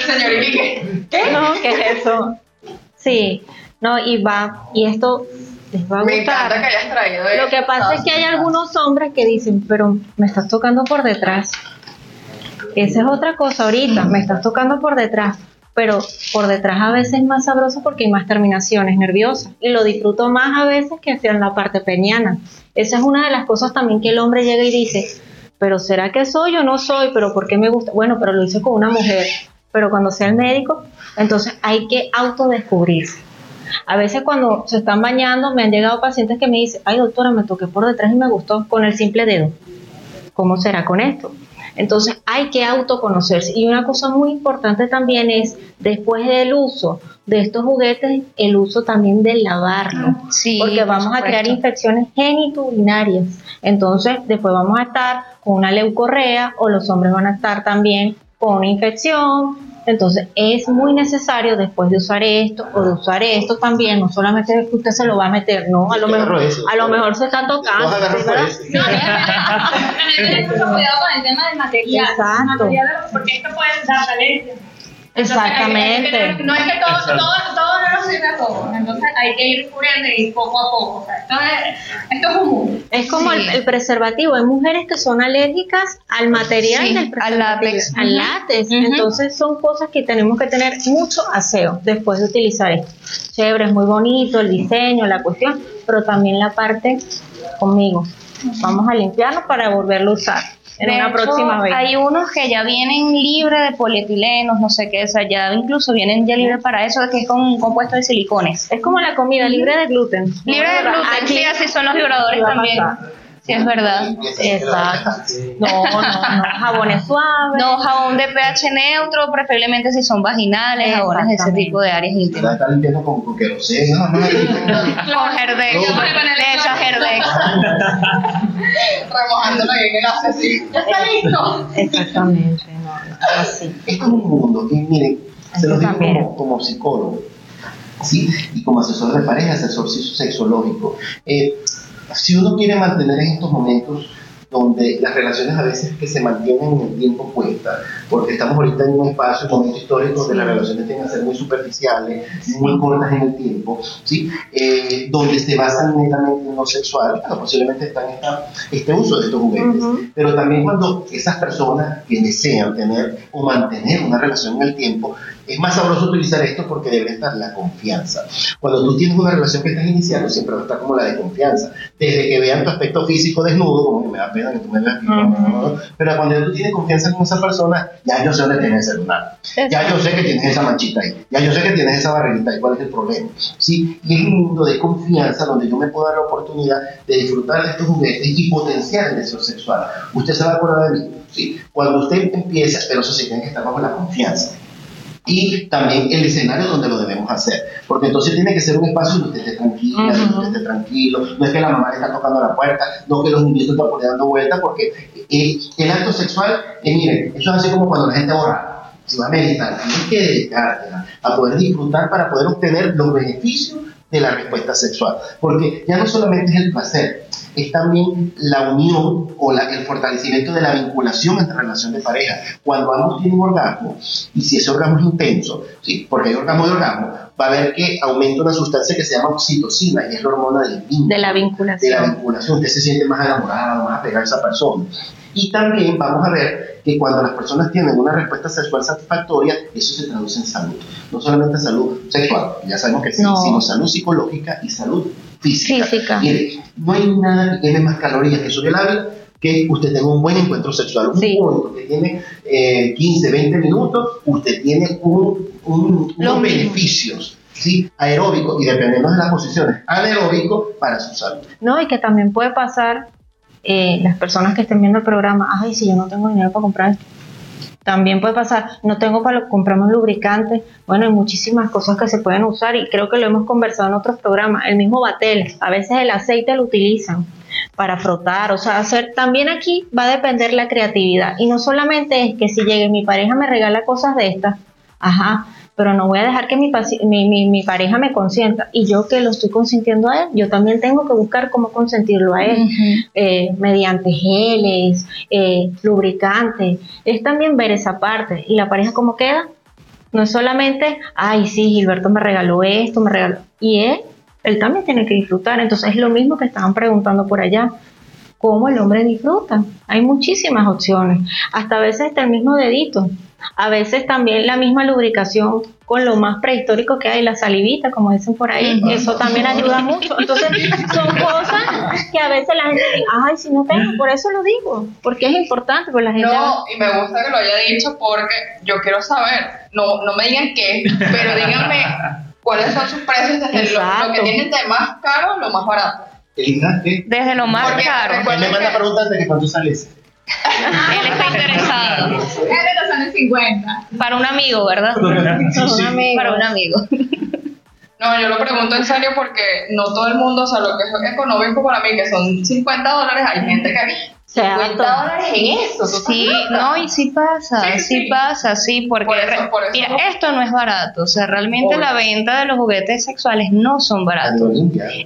señor Iquique. ¿Qué? No, ¿qué es eso? Sí, no, y va, y esto les va a Me encanta que gustar. hayas traído Lo que pasa es que hay algunos hombres que dicen, pero me estás tocando por detrás. Esa es otra cosa ahorita, me estás tocando por detrás. Pero por detrás a veces es más sabroso porque hay más terminaciones nerviosas. Y lo disfruto más a veces que hacia la parte peniana. Esa es una de las cosas también que el hombre llega y dice, pero ¿será que soy o no soy? ¿Pero por qué me gusta? Bueno, pero lo hice con una mujer. Pero cuando sea el médico, entonces hay que autodescubrirse. A veces cuando se están bañando me han llegado pacientes que me dicen, ay doctora, me toqué por detrás y me gustó con el simple dedo. ¿Cómo será con esto? Entonces hay que autoconocerse. Y una cosa muy importante también es, después del uso de estos juguetes, el uso también de lavarlo. Sí, porque por vamos a crear infecciones genitourinarias. Entonces, después vamos a estar con una leucorrea o los hombres van a estar también con una infección. Entonces, es muy necesario después de usar esto o de usar esto también, no solamente es que usted se lo va a meter, no, a lo mejor, a lo mejor se están tocando. Vos agarras ¿sí, por verdad? No, Tener mucho cuidado con el tema del material. Exacto. Material, porque esto puede dar alergia. Entonces, que Exactamente. no es que todo, todo, todo no nos sirve a todos. Entonces hay que ir descubriendo y ir poco a poco. O sea, esto, es, esto es un mundo. Es como el, Sí. el preservativo. Hay mujeres que son alérgicas al material Sí, del al preservativo. látex. Al látex. Entonces son cosas que tenemos que tener mucho aseo después de utilizar esto. Chévere, es muy bonito el diseño, la cuestión, pero también la parte conmigo. Vamos a limpiarlo para volverlo a usar en De una hecho, próxima vez. Hay unos que ya vienen libres de polietilenos, no sé qué, o sea, ya incluso vienen ya libres para eso, que es con un compuesto de silicones. Es como la comida libre de gluten. Libre de gluten, Aquí sí, así son los vibradores también. Sí, es verdad. Exacto. No, no, no. Jabones suaves. No, jabón de pH neutro, preferiblemente si son vaginales, jabones de ese tipo de áreas íntimas. está limpiando con, con queroseno, no, no, no. Con Herdex, No. Herdex. Remojándolo bien en así. ¿Ya está listo? Exactamente, no, no, así. Esto es un mundo que, miren, se lo digo como, como psicólogo, ¿sí? Y como asesor de pareja, asesor sexológico. Eh, si uno quiere mantener en estos momentos donde las relaciones a veces que se mantienen en el tiempo cuesta, porque estamos ahorita en un espacio, un momento histórico donde las relaciones tienden a ser muy superficiales, muy cortas en el tiempo, ¿sí? Eh, donde se basan netamente en lo sexual, bueno, posiblemente está en esta, este uso de estos juguetes, Ujú. pero también cuando esas personas que desean tener o mantener una relación en el tiempo, es más sabroso utilizar esto porque debe estar la confianza. Cuando tú tienes una relación que estás iniciando, siempre va a estar como la de confianza. Desde que vean tu aspecto físico desnudo, como que me da pena que tú me veas, no. pero cuando tú tienes confianza con esa persona, ya yo sé dónde tienes el celular, ya yo sé que tienes esa manchita ahí, ya yo sé que tienes esa barrerita ahí, cuál es el problema. ¿sí? Y es un mundo de confianza donde yo me puedo dar la oportunidad de disfrutar de estos juguetes y potenciar el deseo sexual. Usted se va a acordar de mí. ¿sí? Cuando usted empieza, pero eso sí tiene que estar bajo la confianza y también el escenario donde lo debemos hacer. Porque entonces tiene que ser un espacio donde usted esté tranquila, donde esté tranquilo, no es que la mamá le está tocando la puerta, no que los niñitos están por dando vueltas, porque el acto sexual, eh, miren, eso es así como cuando la gente borra. Si va a meditar, tienes que dedicarte a poder disfrutar para poder obtener los beneficios de la respuesta sexual. Porque ya no solamente es el placer, es también la unión o la- el fortalecimiento de la vinculación entre relación de pareja. Cuando ambos tienen orgasmo, y si ese orgasmo es intenso, ¿sí? porque hay orgasmo de orgasmo, va a ver que aumenta una sustancia que se llama oxitocina y es la hormona del vínculo De la de la vinculación. vinculación, usted se siente más enamorado, más apegado a esa persona. Y también vamos a ver que cuando las personas tienen una respuesta sexual satisfactoria, eso se traduce en salud. No solamente salud sexual, ya sabemos que sí, No. sino salud psicológica y salud física. Física. Mire, no hay nada que queme más calorías que sobre el hábil que usted tenga un buen encuentro sexual. Un Sí. que tiene eh, 15, 20 minutos, usted tiene un, un- unos beneficios. ¿sí? aeróbico y dependiendo de las posiciones, anaeróbico para su salud. No, y que también puede pasar eh, las personas que estén viendo el programa, ay, si yo no tengo dinero para comprar esto. También puede pasar, no tengo para comprarme un lubricante. Bueno, hay muchísimas cosas que se pueden usar y creo que lo hemos conversado en otros programas. El mismo batel, a veces el aceite lo utilizan para frotar, o sea, hacer. También aquí va a depender la creatividad y no solamente es que si llegue mi pareja me regala cosas de estas, ajá, pero no voy a dejar que mi, mi, mi pareja me consienta y yo que lo estoy consintiendo a él, yo también tengo que buscar cómo consentirlo a él eh, mediante geles, eh, lubricantes. Es también ver esa parte. ¿Y la pareja cómo queda? No es solamente, ay, sí, Gilberto me regaló esto, me regaló. Y él, él también tiene que disfrutar. Entonces es lo mismo que estaban preguntando por allá. ¿Cómo el hombre disfruta? Hay muchísimas opciones. Hasta a veces está el mismo dedito. A veces también la misma lubricación con lo más prehistórico que hay, la salivita, como dicen por ahí. Eso también ayuda mucho. Entonces son cosas que a veces la gente dice, ay, si no tengo, por eso lo digo, porque es importante, porque la gente... No, y me gusta que lo haya dicho porque yo quiero saber, no, no me digan qué, pero díganme cuáles son sus precios desde lo, lo que tienen de más caro a lo más barato. Desde lo más Porque caro. Él me manda preguntando que cuánto sale ese. Él está interesado. Es de los años 50. Para un amigo, ¿verdad? Sí, sí. Para un amigo. No, yo lo pregunto en serio porque no todo el mundo, o sea, lo que es económico para mí, que son 50 dólares, hay gente que... Se 50 adapta. dólares en esto, ¿tú Sí, no, y sí pasa, Sí, sí, sí. pasa, sí, porque Por eso- re- por eso mira, no. esto no es barato, o sea, realmente Obvio. la venta de los juguetes sexuales no son baratos.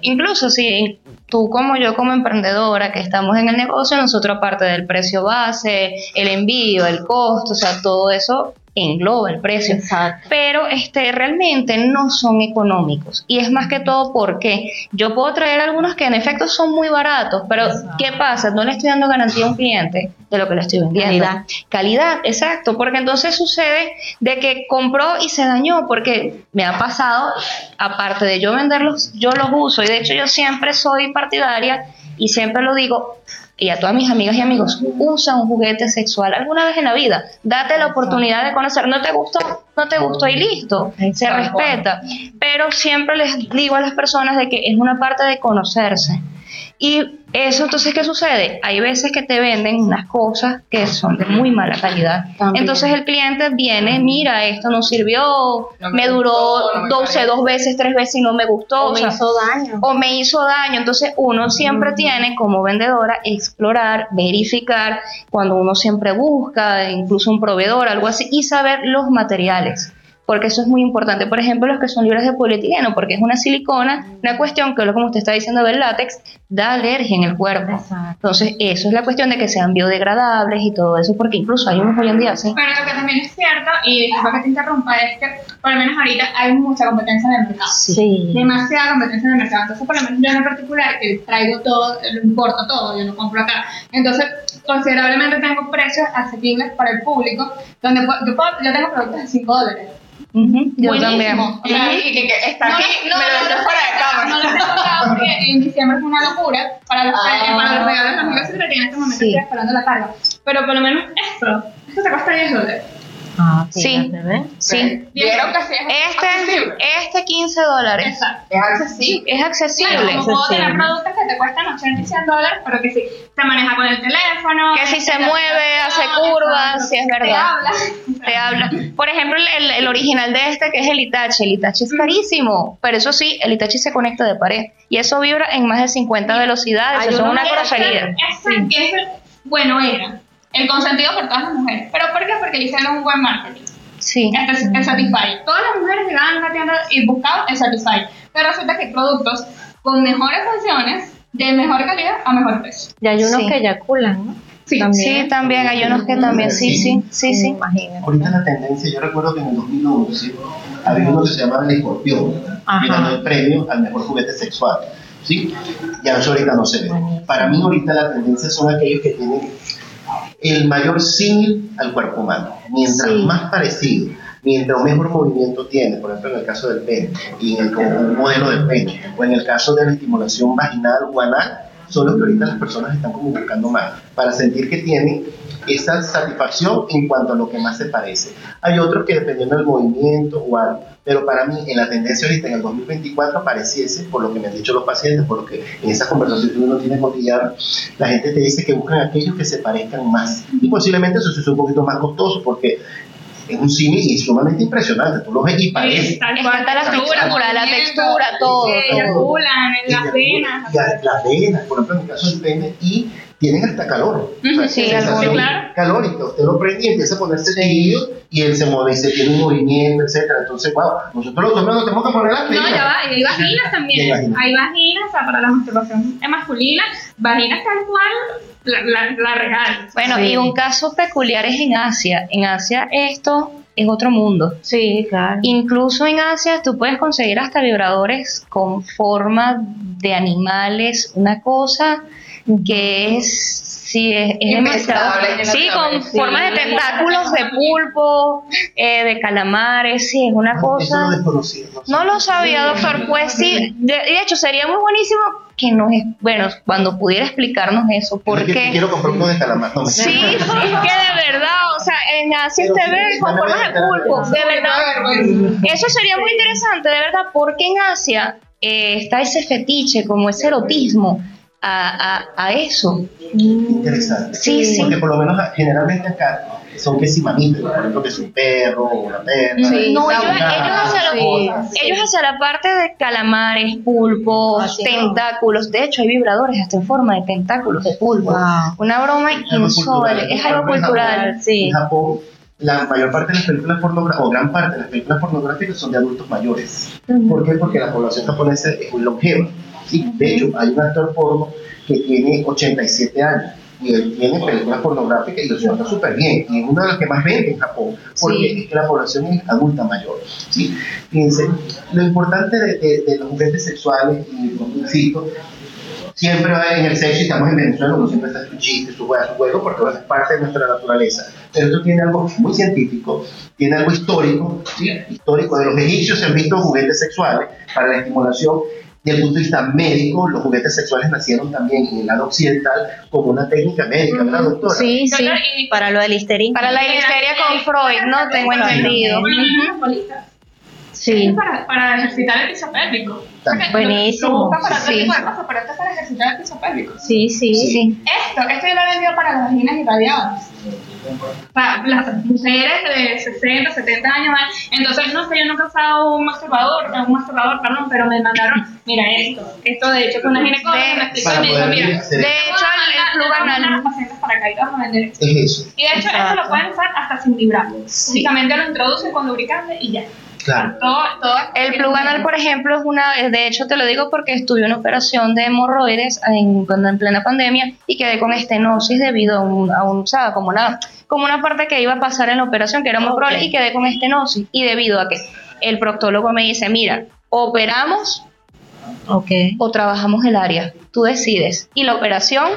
Incluso si tú como yo como emprendedora que estamos en el negocio, nosotros aparte del precio base, el envío, el costo, o sea, todo eso engloba el precio. Exacto. Pero este, realmente no son económicos. Y es más que todo porque yo puedo traer algunos que en efecto son muy baratos, pero ¿qué pasa? No le estoy dando garantía a un cliente de lo que le estoy vendiendo. Calidad. Calidad, exacto, porque entonces sucede de que compró y se dañó, porque me ha pasado, aparte de yo venderlos, yo los uso, y de hecho yo siempre soy partidaria y siempre lo digo, y a todas mis amigas y amigos, usa un juguete sexual alguna vez en la vida, date la oportunidad de conocer, no te gustó, no te gustó y listo, se respeta, pero siempre les digo a las personas de que es una parte de conocerse. Y eso, entonces, ¿qué sucede? Hay veces que te venden unas cosas que son de muy mala calidad. También. Entonces el cliente viene, mira, esto no sirvió, No me me duró gustó, no me 12, pareció. dos veces, tres veces y no me gustó. O o me sea, hizo daño. o me hizo daño. Entonces uno siempre tiene como vendedora explorar, verificar, cuando uno siempre busca, incluso un proveedor, algo así, y saber los materiales. Porque eso es muy importante. Por ejemplo, los que son libres de polietileno, porque es una silicona, una cuestión que, como usted está diciendo del látex, da alergia en el cuerpo. Exacto. Entonces, eso es la cuestión de que sean biodegradables y todo eso, porque incluso hay unos hoy en día así. Pero lo que también es cierto, y disculpa que te interrumpa, es que por lo menos ahorita hay mucha competencia en el mercado. Sí. Demasiada competencia en el mercado. Entonces, por lo menos yo en particular, que traigo todo, lo importo todo, yo no compro acá. Entonces, considerablemente tengo precios asequibles para el público, donde puedo- yo, puedo- yo tengo productos de 5 dólares. Ujú, Yo también. Buenísimo. O sea, Y que, que está no, aquí, no, me lo no, fuera de cámara. No he contado porque en diciembre fue una locura para los, Ah. para los regalos de en este momento Sí. estoy esperando la carga. Pero por lo menos esto, esto te cuesta 10 dólares. Ah, Sí. fíjate, ¿ves? Sí. Vieron que sí es Este, accesible. este 15 dólares. Exacto. Es accesible. Es Claro, accesible. como puedo accesible. tener productos que te cuestan 80 y 100 dólares, pero que sí se maneja con el teléfono. Que si se la mueve, hace curvas, sí es te verdad. habla. Te habla. Por ejemplo, el, el original de este, que es el Itachi. El Itachi es carísimo, pero eso sí, el Itachi se conecta de pared. Y eso vibra en más de 50 velocidades. Hay Eso es una grosería. Ese que es el, bueno, era el consentido por todas las mujeres. ¿Pero por qué? Porque le hicieron un buen marketing. Sí. Este es el Satisfy. Todas las mujeres llegaban a una tienda y buscaban el Satisfy. Pero resulta que hay productos con mejores funciones, de mejor calidad, a mejor precio. Y hay unos Sí. que eyaculan, ¿no? Sí, Sí, también hay unos que también, sí, sí, sí, sí. Imagínate. Ahorita la tendencia, yo recuerdo que en el 2011 había uno que se llamaba el escorpión, y ganó el premio al mejor juguete sexual. ¿sí? Ya eso ahorita no se ve. Para mí ahorita la tendencia son aquellos que tienen el mayor símil al cuerpo humano. Mientras Sí. más parecido, mientras mejor movimiento tiene, por ejemplo en el caso del pene, y en el como un modelo del pene, o en el caso de la estimulación vaginal o anal, son los que ahorita las personas están como buscando más, para sentir que tienen esa satisfacción en cuanto a lo que más se parece. Hay otros que dependiendo del movimiento o algo, pero para mí en la tendencia ahorita en el 2024 pareciese, por lo que me han dicho los pacientes, por lo que en esa conversación que uno tiene cotidiana, la gente te dice que buscan aquellos que se parezcan más. Y posiblemente eso es un poquito más costoso porque es un y sumamente impresionante. Tú lo ves y parece. Tal cual. la textura, la textura, todo, Sí, todo. eyaculan en las venas. las venas, por ejemplo, en el caso del pene, y tienen hasta calor. Ujú, sí, sensación algunos. Claro. calórica. Usted lo prende y empieza a ponerse tibio y él se mueve, se tiene un movimiento, etcétera. Entonces, wow, nosotros los hombres nos tenemos que poner las No, pilas. ya va, y hay vaginas Y también. Hay vaginas, o sea, para la masturbación masculina, vaginas tal cual, la, la, la real. Bueno, Sí. y un caso peculiar es en Asia. En Asia esto es otro mundo. Sí, claro. Incluso en Asia tú puedes conseguir hasta vibradores con forma de animales, una cosa que es sí es, es demasiado sí con no sé. forma de tentáculos de pulpo eh, de calamares sí es una cosa no no lo sabía doctor pues sí de, de hecho sería muy buenísimo que nos es- bueno cuando pudiera explicarnos eso que porque Quiero comprar uno de calamar. No, me- Sí, es que de verdad, o sea, en Asia usted sí, ve con formas de pulpo, de verdad. Eso sería muy interesante, de verdad, porque en Asia eh, está ese fetiche, como ese erotismo, a, a, a eso. Interesante. Sí, sí. Porque por lo menos generalmente acá son que si mamíferos, por ejemplo, que es un perro o una perra. Sí, No, ellos, hacia la, Sí, ellos hacia la parte de calamares, pulpos, Así. tentáculos. De hecho, hay vibradores hasta en forma de tentáculos de pulpo. Wow. Una broma insólita. Es algo cultural. Japón- Sí. En Japón, la mayor parte de las películas pornográficas, o gran parte de las películas pornográficas son de adultos mayores. ¿Por qué? Porque la población japonesa es muy longeva. ¿Sí? De hecho, hay un actor porno que tiene 87 años y él tiene películas pornográficas y lo suelta súper bien. Y es una de las que más vende en Japón, porque Sí. es que la población es adulta mayor. ¿sí? Fíjense, lo importante de, de- de los juguetes sexuales, y insisto, siempre va en el sexo y estamos en Venezuela, uno siempre está su chiste, su juego, su juego, porque es parte de nuestra naturaleza. Pero esto tiene algo muy científico, tiene algo histórico, ¿sí? histórico. De los egipcios se han visto juguetes sexuales para la estimulación. Desde el punto de vista médico, los juguetes sexuales nacieron también en el lado occidental como una técnica médica, ¿verdad, doctora? Sí, sí. Para lo del listerín. Para la histeria con Freud, ¿no? Tengo entendido. Sí. Para, para ejercitar el piso pélvico. Buenísimo. Para Sí. para ejercitar el piso pélvico. Sí, sí. Sí. Esto, esto yo lo he vendido para las vaginas irradiadas. Para las mujeres de 60, 70 años. ¿vale? Entonces, no sé, yo nunca he usado un masturbador, un masturbador, perdón, pero me mandaron, mira esto. Esto, de hecho, con la ginecóloga me explicó me dijo, mira, hacer De hecho, el, a anal. los pacientes para acá y te vamos a vender esto. Es eso, Y de hecho, esto lo pueden usar hasta sin vibrar. Únicamente lo introducen con lubricante y ya. Claro. Todo, todo El plug anal, por ejemplo, es una, de hecho te lo digo porque estuve una operación de hemorroides en, cuando en plena pandemia y quedé con estenosis debido a un, a un o sea, como una, como una parte que iba a pasar en la operación que era muy probable y quedé con estenosis. Y debido a que el proctólogo me dice, mira, operamos o trabajamos el área, tú decides. Y la operación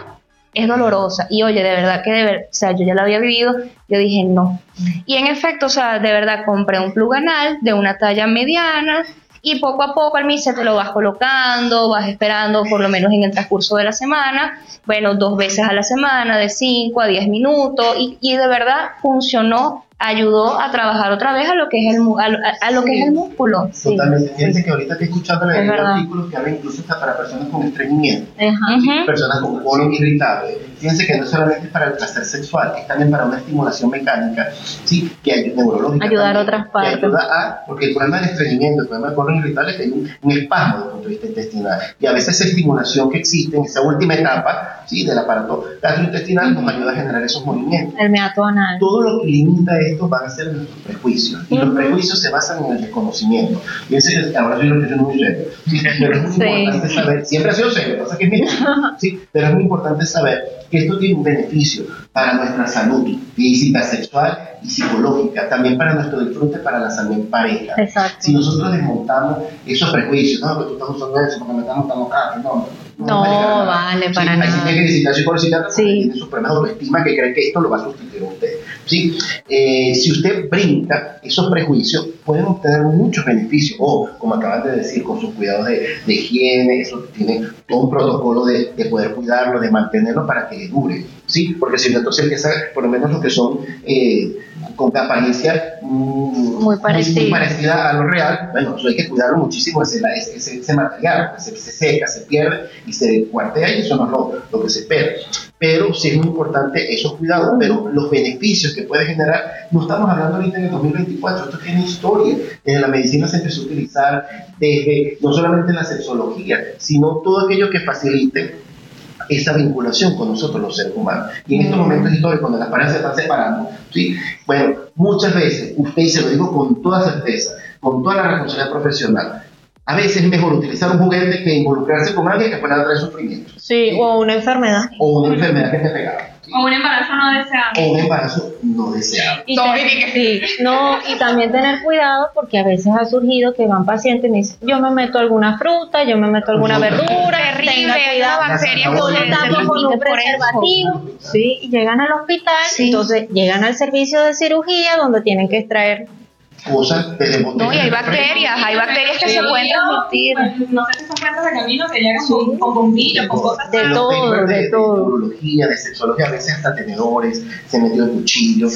es dolorosa. Y oye, de verdad que de ver, o sea, yo ya la había vivido, yo dije no. Y en efecto, o sea, de verdad compré un plug anal de una talla mediana y poco a poco al se te lo vas colocando, vas esperando por lo menos en el transcurso de la semana, bueno, dos veces a la semana, de 5 a 10 minutos, y, y de verdad funcionó, ayudó a trabajar otra vez a lo que es el, mu- a, lo- a- a lo que es el músculo. Totalmente. Fíjense que ahorita estoy escuchando Es leer verdad. artículos que hablan incluso hasta para personas con estreñimiento. Ajá. Personas con colon irritable. Fíjense que no solamente es para el placer sexual, es también para una estimulación mecánica, ¿sí? que hay neurológica. Ayudar también, a otras partes. Que ayuda a, porque el problema del estreñimiento, el problema del colon irritable es que hay un, un espasmo desde el punto de vista intestinal. Y a veces esa estimulación que existe en esa última etapa ¿sí? del aparato gastrointestinal nos ayuda a generar esos movimientos. El meato anal. Todo lo que limita esto van a ser nuestros prejuicios. Y los prejuicios se basan en el desconocimiento. Fíjense que ahora soy una persona muy serio. ¿sí? Pero es muy Sí. importante saber, siempre ha sido serio, pasa que es ¿sí? Pero es muy importante saber que esto tiene un beneficio para nuestra salud física, sexual y psicológica, también para nuestro disfrute, para la salud en pareja. Exacto. Si nosotros desmontamos esos prejuicios, no, que tú estás usando eso porque me estás montando carne, no. No, nada. vale, Sí, para hay nada. gente que necesita porque Sí. tiene sus problemas de autoestima que cree que esto lo va a sustituir a usted. ¿Sí? Eh, si usted brinca esos prejuicios, pueden obtener muchos beneficios. O, como acaban de decir, con sus cuidados de, de higiene, eso tiene todo un protocolo de, de poder cuidarlo, de mantenerlo para que dure. ¿sí? Porque si no, entonces empieza, por lo menos los que son eh, con apariencia mm, Muy parecida. muy parecida a lo real, bueno, eso hay que cuidarlo muchísimo, ese, ese, ese- ese material, pues, se, se seca, se pierde y se cuartea y eso no es lo, lo que se espera. Pero sí es muy importante esos cuidados, pero los beneficios que puede generar, no estamos hablando ahorita en el 2024, esto tiene historia. En la medicina se empezó a utilizar desde no solamente la sexología, sino todo aquello que facilite esa vinculación con nosotros los seres humanos. Y en estos momentos históricos, donde las parejas se están separando, ¿sí? bueno, muchas veces, usted, y se lo digo con toda certeza, con toda la responsabilidad profesional, a veces es mejor utilizar un juguete que involucrarse con alguien que pueda traer sufrimiento Sí, o una enfermedad. o una enfermedad que te pegaba. O un embarazo no deseado. O un embarazo no deseado. Y sí, no, y también tener cuidado porque a veces ha surgido que van pacientes y me dicen, yo me meto alguna fruta, yo me meto alguna verdura, Terrible, cuidado. bacteria con un por eso. preservativo, sí, y llegan al hospital, Sí. entonces llegan al servicio de cirugía donde tienen que extraer Cosas desde No, y hay bacterias, hay bacterias que se pueden transmitir. Pues, no sé si son plantas de camino que llegan con, con bombillos, con cosas De todo, de todo. neurología, de sexología, a veces hasta tenedores, se metió el cuchillo.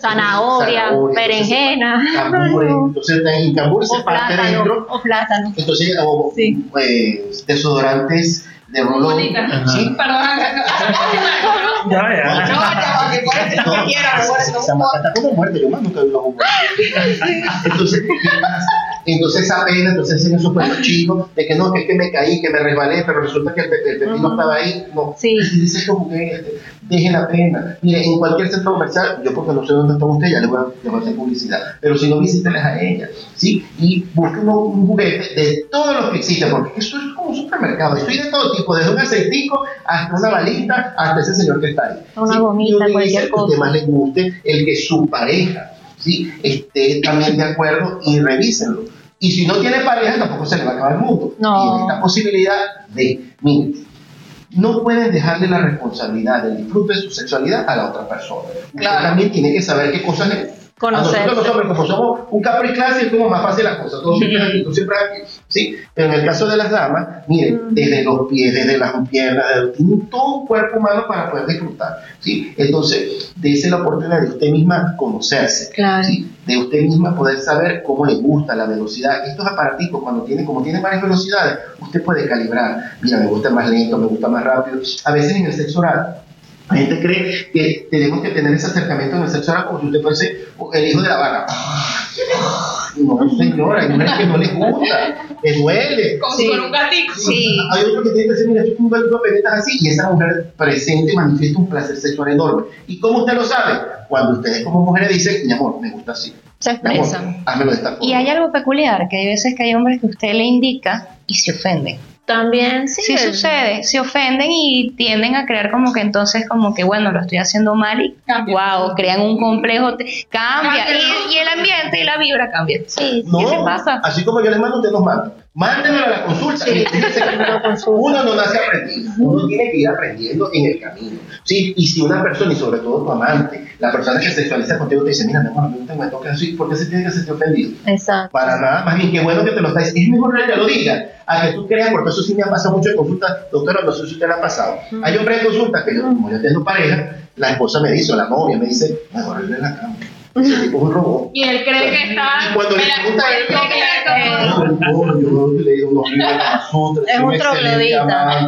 Zanahoria, berenjena, entonces en cambur se o parte plátano, dentro, o plátano. entonces o, Sí. pues, desodorantes de rolón. Bonita. ¿sí? Perdón, no. Ya, ya. Se llama está como muerte, yo más nunca vi los huevos. Entonces, ¿qué pasa? Entonces esa pena, entonces hacen esos cuentos chicos de que no, que es que me caí, que me resbalé, pero resulta que el, pe- el pepino estaba ahí. No, Sí. y dice como que este, deje la pena. Mire, en cualquier centro comercial, yo porque no sé dónde está usted, ya le voy a, le voy a hacer publicidad, pero si no, visíteles a ella, ¿sí? Y busquen un, un juguete de todos los que existen, porque esto es un supermercado, estoy de todo tipo, desde un aceitico hasta una balita, hasta ese señor que está ahí. Una ¿sí? gomita, Y cualquier el cosa. que más les guste, el que su pareja, ¿sí? Esté también de acuerdo y revísenlo. Y si no tiene pareja, tampoco se le va a acabar el mundo. No. Y esta posibilidad de, miren, no pueden dejarle la responsabilidad del disfrute de su sexualidad a la otra persona. Usted Claro. también tiene que saber qué cosas le Conocerse. A nosotros los hombres, como somos un Capri Class, es como más fácil las cosas. Todo siempre es aquí, tú siempre es aquí. ¿sí? Pero en el caso de las damas, miren, desde los pies, desde las piernas, desde- tienen todo un cuerpo humano para poder disfrutar. ¿sí? Entonces, dése la oportunidad de usted misma conocerse. Claro. ¿sí? De usted misma poder saber cómo le gusta la velocidad. Estos aparaticos, cuando tienen, como tienen varias velocidades, usted puede calibrar. Mira, me gusta más lento, me gusta más rápido. A veces en el sexo oral, la gente cree que tenemos que tener ese acercamiento en el sexo oral como si usted fuese el hijo de la vaca. No, señora, hay mujeres que no les gusta, que duele. Como si fuera un gatito. Sí. Hay otro que tiene que decir, mira, yo tengo un de peletas así, y esa mujer presente manifiesta un placer sexual enorme. ¿Y cómo usted lo sabe? Cuando ustedes como mujeres dicen, mi amor, me gusta así. Se amor, expresan. házmelo de esta forma. Y hay algo peculiar, que hay veces que hay hombres que usted le indica y se ofenden. También sí. Sí el- sucede, se ofenden y tienden a crear como que entonces como que bueno, lo estoy haciendo mal y Cambia. wow, crean un complejo, te- cambia Cambia, y, y el ambiente y la vibra cambia. Sí, No, ¿Qué te pasa? así como yo les mando, usted nos manda. Mándenmelo a la consulta. Y Uno no nace aprendido, uno tiene que ir aprendiendo en el camino. ¿sí? Y si una persona, y sobre todo tu amante, la persona que sexualiza contigo te dice, mira, mi amor, no te me toques así, ¿por qué se tiene que sentir ofendido? Exacto. Para nada, más bien, qué bueno que te lo está diciendo. Es mejor que te lo diga, a que tú creas, porque eso sí me ha pasado mucho en consulta, doctora, no sé si usted le ha pasado. Hay hombres en consulta que yo, como yo tengo pareja, la esposa me dice, o la novia me dice, mejor irle en la cama. Ese tipo es un robot. Y él cree que está. Y cuando le. No, yo le digo unos libros de Es un troglodita.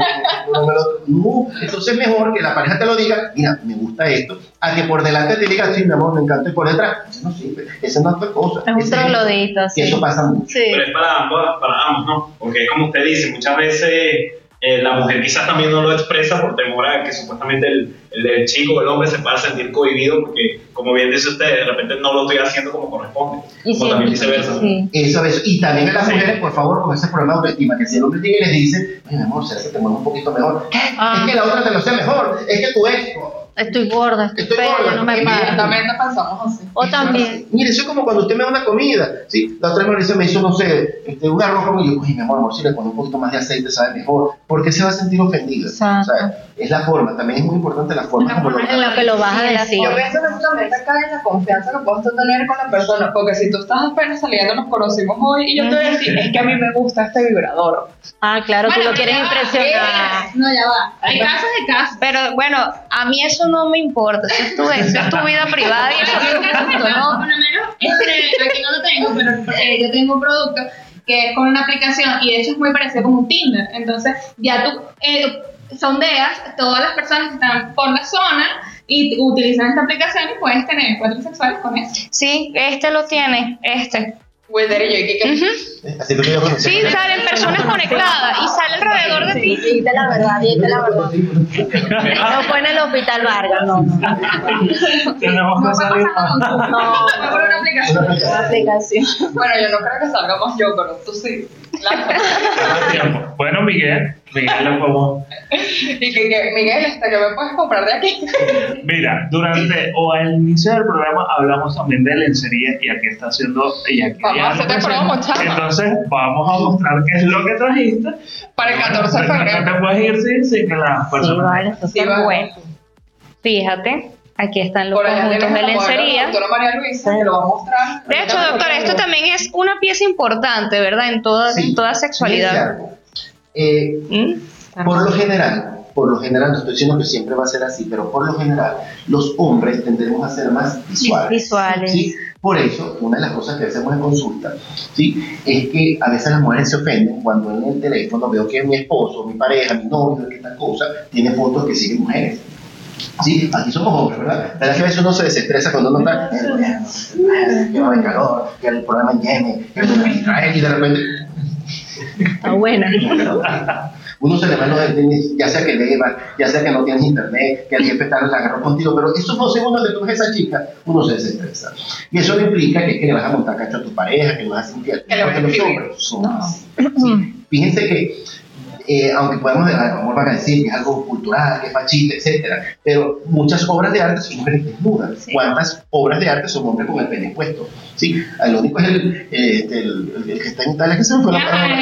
no entonces es mejor que la pareja te lo diga, mira, me gusta esto, a que por delante te diga, sí, mi amor, me encanta, y por detrás, eso no sirve, esa no es otra cosa. Es un Ese troglodito, Y sí. eso pasa mucho. Sí. Pero es para ambos, para ambos, ¿no? Porque es como usted dice, muchas veces eh, la mujer quizás también no lo expresa por temor a que supuestamente el, el, el chico o el hombre se pueda sentir cohibido porque, como bien dice usted, de repente no lo estoy haciendo como corresponde. Y o sí, también viceversa. sí. Eso, eso. Y también a las Sí. mujeres, por favor, con ese problema de autoestima, que si el hombre llega y les dice, oye, mi amor, ¿será que te un poquito mejor? ¿Qué? Ah. Es que la otra te lo sé mejor, es que tú esto. Estoy gorda, estoy, Estoy fea, gorda. no me paro. También pensamos así. O también. Mire, eso es como cuando usted me da una comida, ¿sí? La otra vez me hizo, no sé, este, un arroz con y yo, oye, mi amor, amor, si le pongo un poquito más de aceite, sabe mejor. ¿Por qué se va a sentir ofendido? Exacto. O sea, es la forma, también es muy importante la forma La como lo forma en la que lo vas a decir. Yo pienso que eso también te cae en la confianza que puedes tú tener con la persona, porque si tú estás apenas saliendo, nos conocimos hoy y yo te voy a decir, es que a mí me gusta este vibrador. Ah, claro, tú Bueno, lo quieres ya va, impresionar. No, ya va. Hay casos de casos. Pero bueno, a mí eso no me importa, eso es tu, eso es tu vida privada y eso es tu gusto, ¿no? Por lo menos, este, aquí no lo tengo, pero eh, yo tengo un producto que es con una aplicación y de hecho es muy parecido como un Tinder. Entonces, ya tú eh, sondeas todas las personas que están por la zona y utilizan esta aplicación y puedes tener encuentros sexuales con eso. Sí, este lo tiene, este. Y yo, ¿y qué. Así. Sí, salen personas conectadas y sale alrededor de ti. Dite la verdad, dite la verdad. No fue en el hospital Vargas, no, no. Tenemos que No salir No. fue por una aplicación. Una aplicación. Bueno, yo no creo que salgamos yo, pero tú sí. Bueno, Miguel, Miguel, le podemos- y que, que, Miguel, este, que me puedes comprar de aquí? Mira, durante o al inicio del programa hablamos también de lencería y aquí está haciendo y aquí Vamos a hacerte promo, chama. Entonces vamos a mostrar qué es lo que trajiste. Para el 14 de No febrero. te puedes ir sin, sin que las Sí, personas vale, Sí, vale. bueno. Fíjate, aquí están los Por conjuntos de lencería. doctora María Luisa, que lo va a mostrar. De hecho, doctor, esto también es una pieza importante, ¿verdad? En toda, Sí. en toda sexualidad. Eh, ¿Mm? por lo general, por lo general, no estoy diciendo que siempre va a ser así, pero por lo general, los hombres tendemos a ser más visuales. Visuales. ¿sí? Por eso, una de las cosas que hacemos en consulta, ¿sí? Es que a veces las mujeres se ofenden cuando en el teléfono veo que mi esposo, mi pareja, mi novio, que tal cosa, tiene fotos que siguen mujeres. Sí, aquí somos hombres, ¿verdad? ¿Verdad que a veces uno se desestresa cuando uno está, que no hay calor, que el problema en Yemen, que el problema en Israel, y de repente Está buena. uno se le va los ya sea que deba, ya sea que no tienes internet, que el jefe está la agarró contigo, pero esos dos segundos que tú ves a esa chica, uno se desestresa. Y eso no implica que, que le vas a montar cacho a tu pareja, que le vas a sentir Que le vas a porque los hombres son así. Sí. Fíjense que eh, aunque podemos a lo mejor van a decir que es algo cultural, que es machista, etcétera, pero muchas obras de arte son mujeres desnudas. Sí. ¿Cuántas obras de arte son hombres con el pene puesto? ¿Sí? Lo único es el, eh, este, el, el- el que está en Italia, que se me fue la palabra.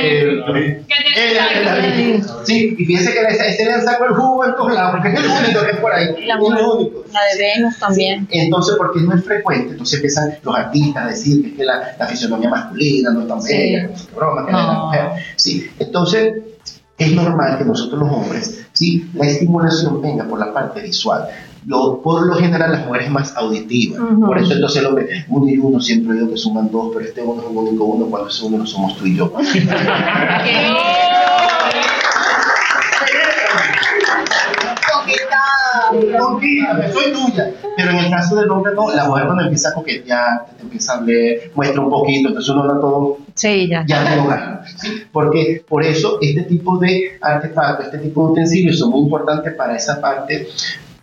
Sí, y fíjense que ese, ese le han sacado el jugo en todos lados, porque es el único que es por ahí. La es mujer. el único. La de Venus también. Entonces, porque no es frecuente, entonces empiezan los artistas a decir que, es que la, la fisionomía masculina no es tan Sí. bella, que no qué broma, que la de la No. mujer. Sí, entonces es normal que nosotros los hombres, sí, la estimulación venga por la parte visual. Lo, por lo general las mujeres más auditivas. Ujú. Por eso entonces el hombre, uno y uno siempre digo que suman dos, pero este uno es un único uno, cuando ese uno no somos tú y yo. Conquístame, soy tuya. Pero en el caso del hombre, no, la mujer cuando empieza a coquetear, te empieza a hablar, muestra un poquito, entonces uno da todo, Sí, ya. ya te lo gana. ¿sí? Porque por eso este tipo de artefactos, este tipo de utensilios son muy importantes para esa parte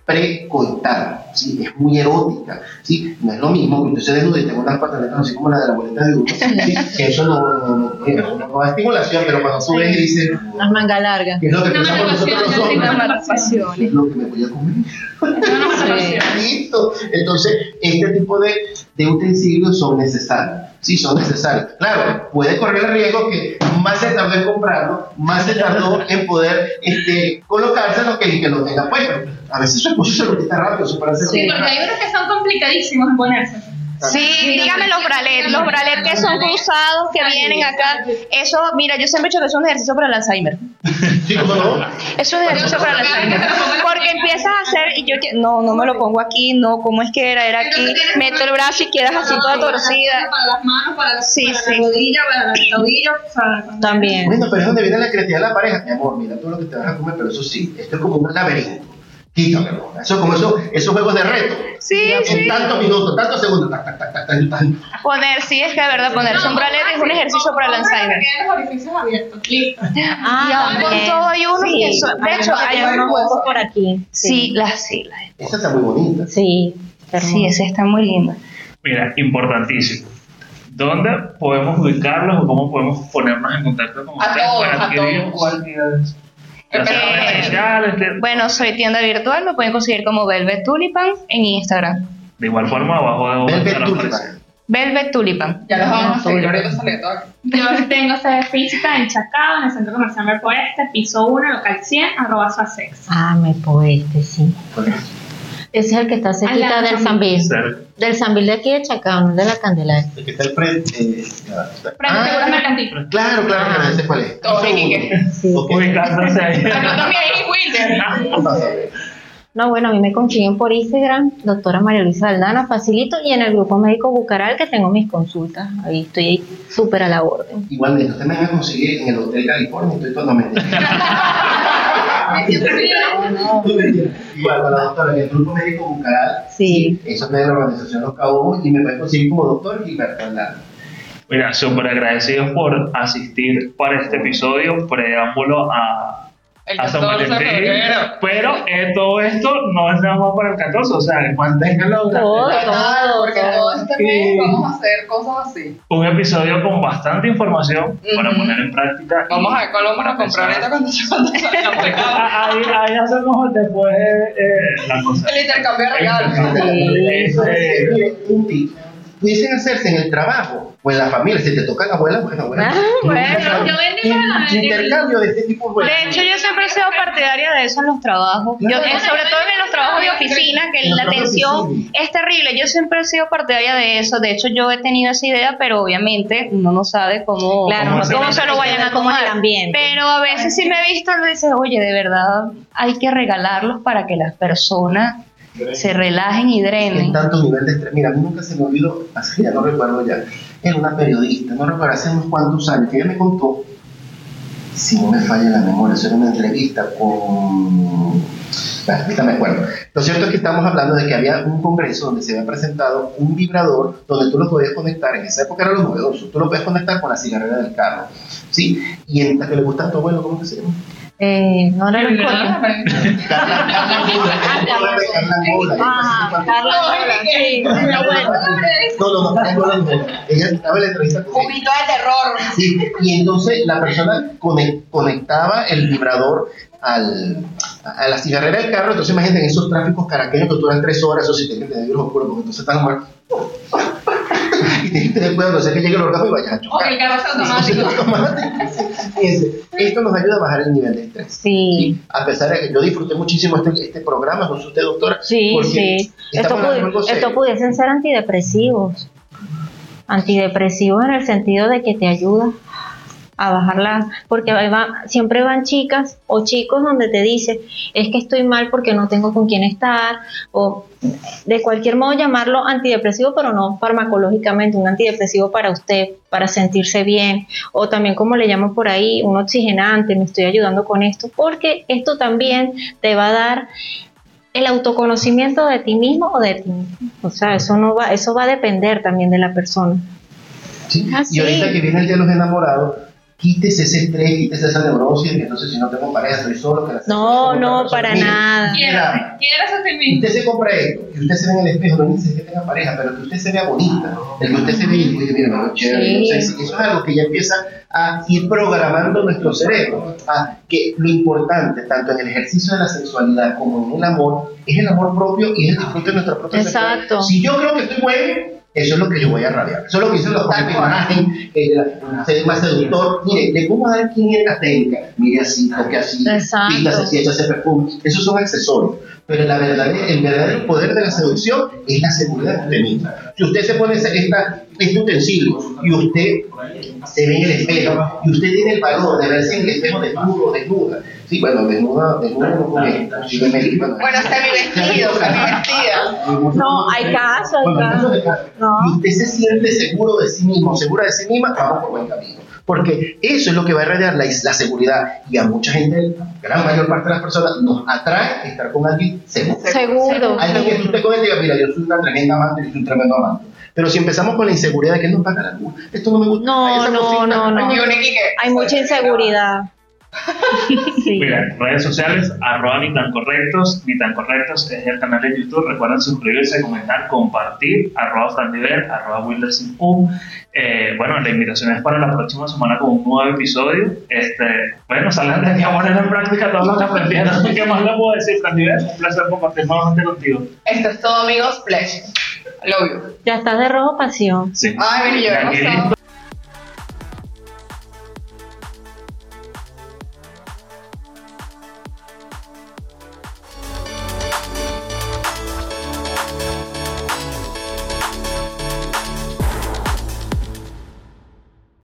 precoital, ¿sí? es muy erótica, ¿sí? no es lo mismo que usted se desnude y tenga unas pataletas así como la de la abuelita de uno, ¿sí? que eso no, no, no, no, no da estimulación, pero cuando tú ves y dices, Las mangas largas. ¿qué es lo que pensamos nosotros los hombres? una Las pasiones. ¿Qué es lo que me voy a comer? Listo. Entonces, este tipo de, de utensilios son necesarios. Sí, son necesarios. Claro, puede correr el riesgo que más se tardó en comprarlo, más se tardó en poder este, colocárselo que que lo tenga puesto. A veces su esposo se lo quita rápido, se parece Sí, porque hay unos que son complicadísimos en ponerse. Sí, dígame los bralets, los bralets que son cruzados, que vienen acá. Eso, mira, yo siempre he dicho que es un ejercicio para el Alzheimer. Sí, ¿cómo no? Eso es ejercicio para el Alzheimer. Porque empiezas a hacer, y yo, que- no, no me lo pongo aquí, no, ¿cómo es que era? Era aquí, meto el brazo y quedas así toda torcida. Para las manos, para las, Sí, para sí. las rodillas, para los tobillos. Para... También. Bueno, pero es donde viene la creatividad de la pareja. Mi amor, mira todo lo que te vas a comer, pero eso sí, esto es como un laberinto. Quítamelo. Eso es como eso, esos juegos de reto. Sí, En sí. tantos minutos, tantos segundos, tac, tac, tac, tac, tac, tac. Poner, sí, es que de verdad, ponerse un bralet es un ejercicio para el Alzheimer. Los orificios abiertos. Listo. Ah, con todo hay unos que son- de hecho, hay unos- huecos por aquí. Sí, las sí, las. Esa está muy bonita. Sí. Sí, ese está muy lindo. Mira, importantísimo. ¿Dónde podemos ubicarlos o cómo podemos ponernos en contacto con A ustedes todos, a todos. Eh, redes sociales, que- Bueno, soy tienda virtual, me pueden conseguir como Velvet Tulipan en Instagram. de igual forma abajo de Velvet Tulipan. Velvet Tulipan. Ya los vamos a seguir ahorita saliendo aquí. Yo tengo sede física en Chacao, en el Centro Comercial Mercoeste, piso 1, local 100, arroba suasex. Ah, me este, sí. Ese es el que está cerquita del del Sambil. Cerca. Del Sambil de aquí de Chacao, no de la Candelaria. El que está al frente. eh, Frente Ah, Mercantil. claro, claro, claro, ese cuál es. Todo. Sí. Ubicándose ahí. No, bueno, a mí me consiguen por Instagram, doctora María Luisa Aldana, facilito, y en el grupo médico Bucaral que tengo mis consultas. Ahí estoy ahí súper a la orden. Igualmente, usted me va a conseguir en el Hotel California, estoy todo mentira. Igual, con la doctora, en el grupo médico Bucaral, Sí. eso es de la organización Los Cabos, y me puede conseguir como doctor Gilberto Aldana. Mira, súper agradecidos por asistir para este episodio, preámbulo a, El a San 14 de febrero. Pero eh, todo esto no es nada más para el 14, o sea, manténganlo durante Todo, todo, Porque todo. este mes vamos a hacer cosas así. un episodio con bastante información para poner en práctica. Vamos a ver cuál vamos a comprar ahorita cuando. Ah, Ahí, ahí hacemos después eh, la cosa. El intercambio de regalos. Ese-. Pudiesen hacerse en el trabajo o en la familia, si te toca la abuela, pues la abuela. Ah, bueno, yo vendí para- In- Intercambio de este tipo de De hecho, yo siempre he sido partidaria de eso en los trabajos. Yo, eh, sobre todo en los trabajos de oficina, que la atención oficina. es terrible. Yo siempre he sido partidaria de eso. De hecho, yo he tenido esa idea, pero obviamente uno no sabe cómo, Claro, cómo, no cómo se lo vayan a el ambiente. Pero a veces sí me he visto y dices, oye, de verdad hay que regalarlos para que las personas se relajen y en drenen. tanto nivel de estrés. Mira, a mí nunca se me olvidó, así ya no recuerdo ya, era una periodista, no recuerdo, hace unos cuantos años, que ella me contó, si no me falla la memoria, eso era una entrevista con... Bueno, ahorita me acuerdo. Lo cierto es que estamos hablando de que había un congreso donde se había presentado un vibrador donde tú lo podías conectar, en esa época era lo novedoso, tú lo podías conectar con la cigarrera del carro, ¿sí? Y en la que le gustaba a tu abuelo, ¿cómo que se llama? Eh, no coño. Carla Carla Carla sí. No, no, no. Ella estaba en la entrevista con de terror. Sí, y entonces la persona conec- conectaba el vibrador al, a la cigarrera del carro, entonces imagínate en esos tráficos caraqueños que duran tres horas, eso sí, tienes que tener los oscuros, porque entonces estás muerto. y tienes que tener cuidado, no sea que llegue el orgasmo y vayas a O chocar. que el carro sea Sí, sí, automático. automático. Fíjense, esto nos ayuda a bajar el nivel de estrés. Sí, A pesar de que yo disfruté muchísimo este, este programa, no sé usted, doctora. sí, sí. Esto, estamos hablando de algo pu- esto serio. pudiesen ser antidepresivos. Antidepresivos en el sentido de que te ayuda a bajar la... Porque va- siempre van chicas o chicos donde te dicen, es que estoy mal porque no tengo con quién estar, o de cualquier modo llamarlo antidepresivo, pero no farmacológicamente, un antidepresivo para usted, para sentirse bien, o también como le llamo por ahí, un oxigenante, me estoy ayudando con esto, porque esto también te va a dar el autoconocimiento de ti mismo o de ti mismo. O sea, eso no va, eso va a depender también de la persona. ¿sí? Ah, Y ahorita que viene el día de los enamorados, quítese ese estrés, quítese esa neurosis, que entonces si no tengo pareja, estoy solo. Que la No, no, para nada. Mira, Quieres a ti mismo. Usted se compra esto, que usted se ve en el espejo, no necesita que tenga pareja, pero que usted se vea bonita, el que usted se ve y dice, mira, veo chévere. Sí. Entonces, eso es algo que ya empieza a ir programando nuestro cerebro, a que lo importante, tanto en el ejercicio de la sexualidad como en el amor, es el amor propio y es el disfrute de nuestra propia Exacto. sexualidad. Si yo creo que estoy bueno, eso es lo que yo voy a rabiar. Eso es lo que dicen los eh, la- ser más seductor. Mire, le pongo a dar 500 técnicas. Mire así, toque así, píntase así, échase perfume. Esos son accesorios. Pero la verdadera- el verdadero poder de la seducción es la seguridad de usted misma. Si usted se pone este utensilio y usted se ve en el espejo y usted tiene el valor de verse en el espejo desnudo desnuda. Sí, bueno, desnuda, desnuda no porque posiblemente, bueno, Bueno, semi-vestido, semi-vestida. No, hay casos, hay bueno, casos. No. Y usted se siente seguro de sí mismo, segura de sí misma, vamos por buen camino. Porque eso es lo que va a irradiar la, la seguridad. Y a mucha gente, gran mayor parte de las personas, nos atrae estar con alguien seguro. Seguro. Alguien que tú te conectes y digas, mira, yo soy una tremenda amante, yo soy un tremendo amante. Pero si empezamos con la inseguridad de que no paga la luz, esto no me gusta. No, no, cosita, no, no. Hay mucha inseguridad. Sí. Mira, redes sociales, arroba ni tan correctos, ni tan correctos es el canal de YouTube. Recuerden suscribirse, comentar, compartir, arroba frandiver, arroba. Eh, bueno, la invitación es para la próxima semana con un nuevo episodio. Este, bueno, salgan de aquí a poner en práctica todo lo que aprendieron. ¿Qué más le puedo decir, Frandiver? Un placer compartir nuevamente contigo. Esto es todo, amigos. Pleasure. Love you. Ya estás de rojo pasión. Sí. Ay, mira, yo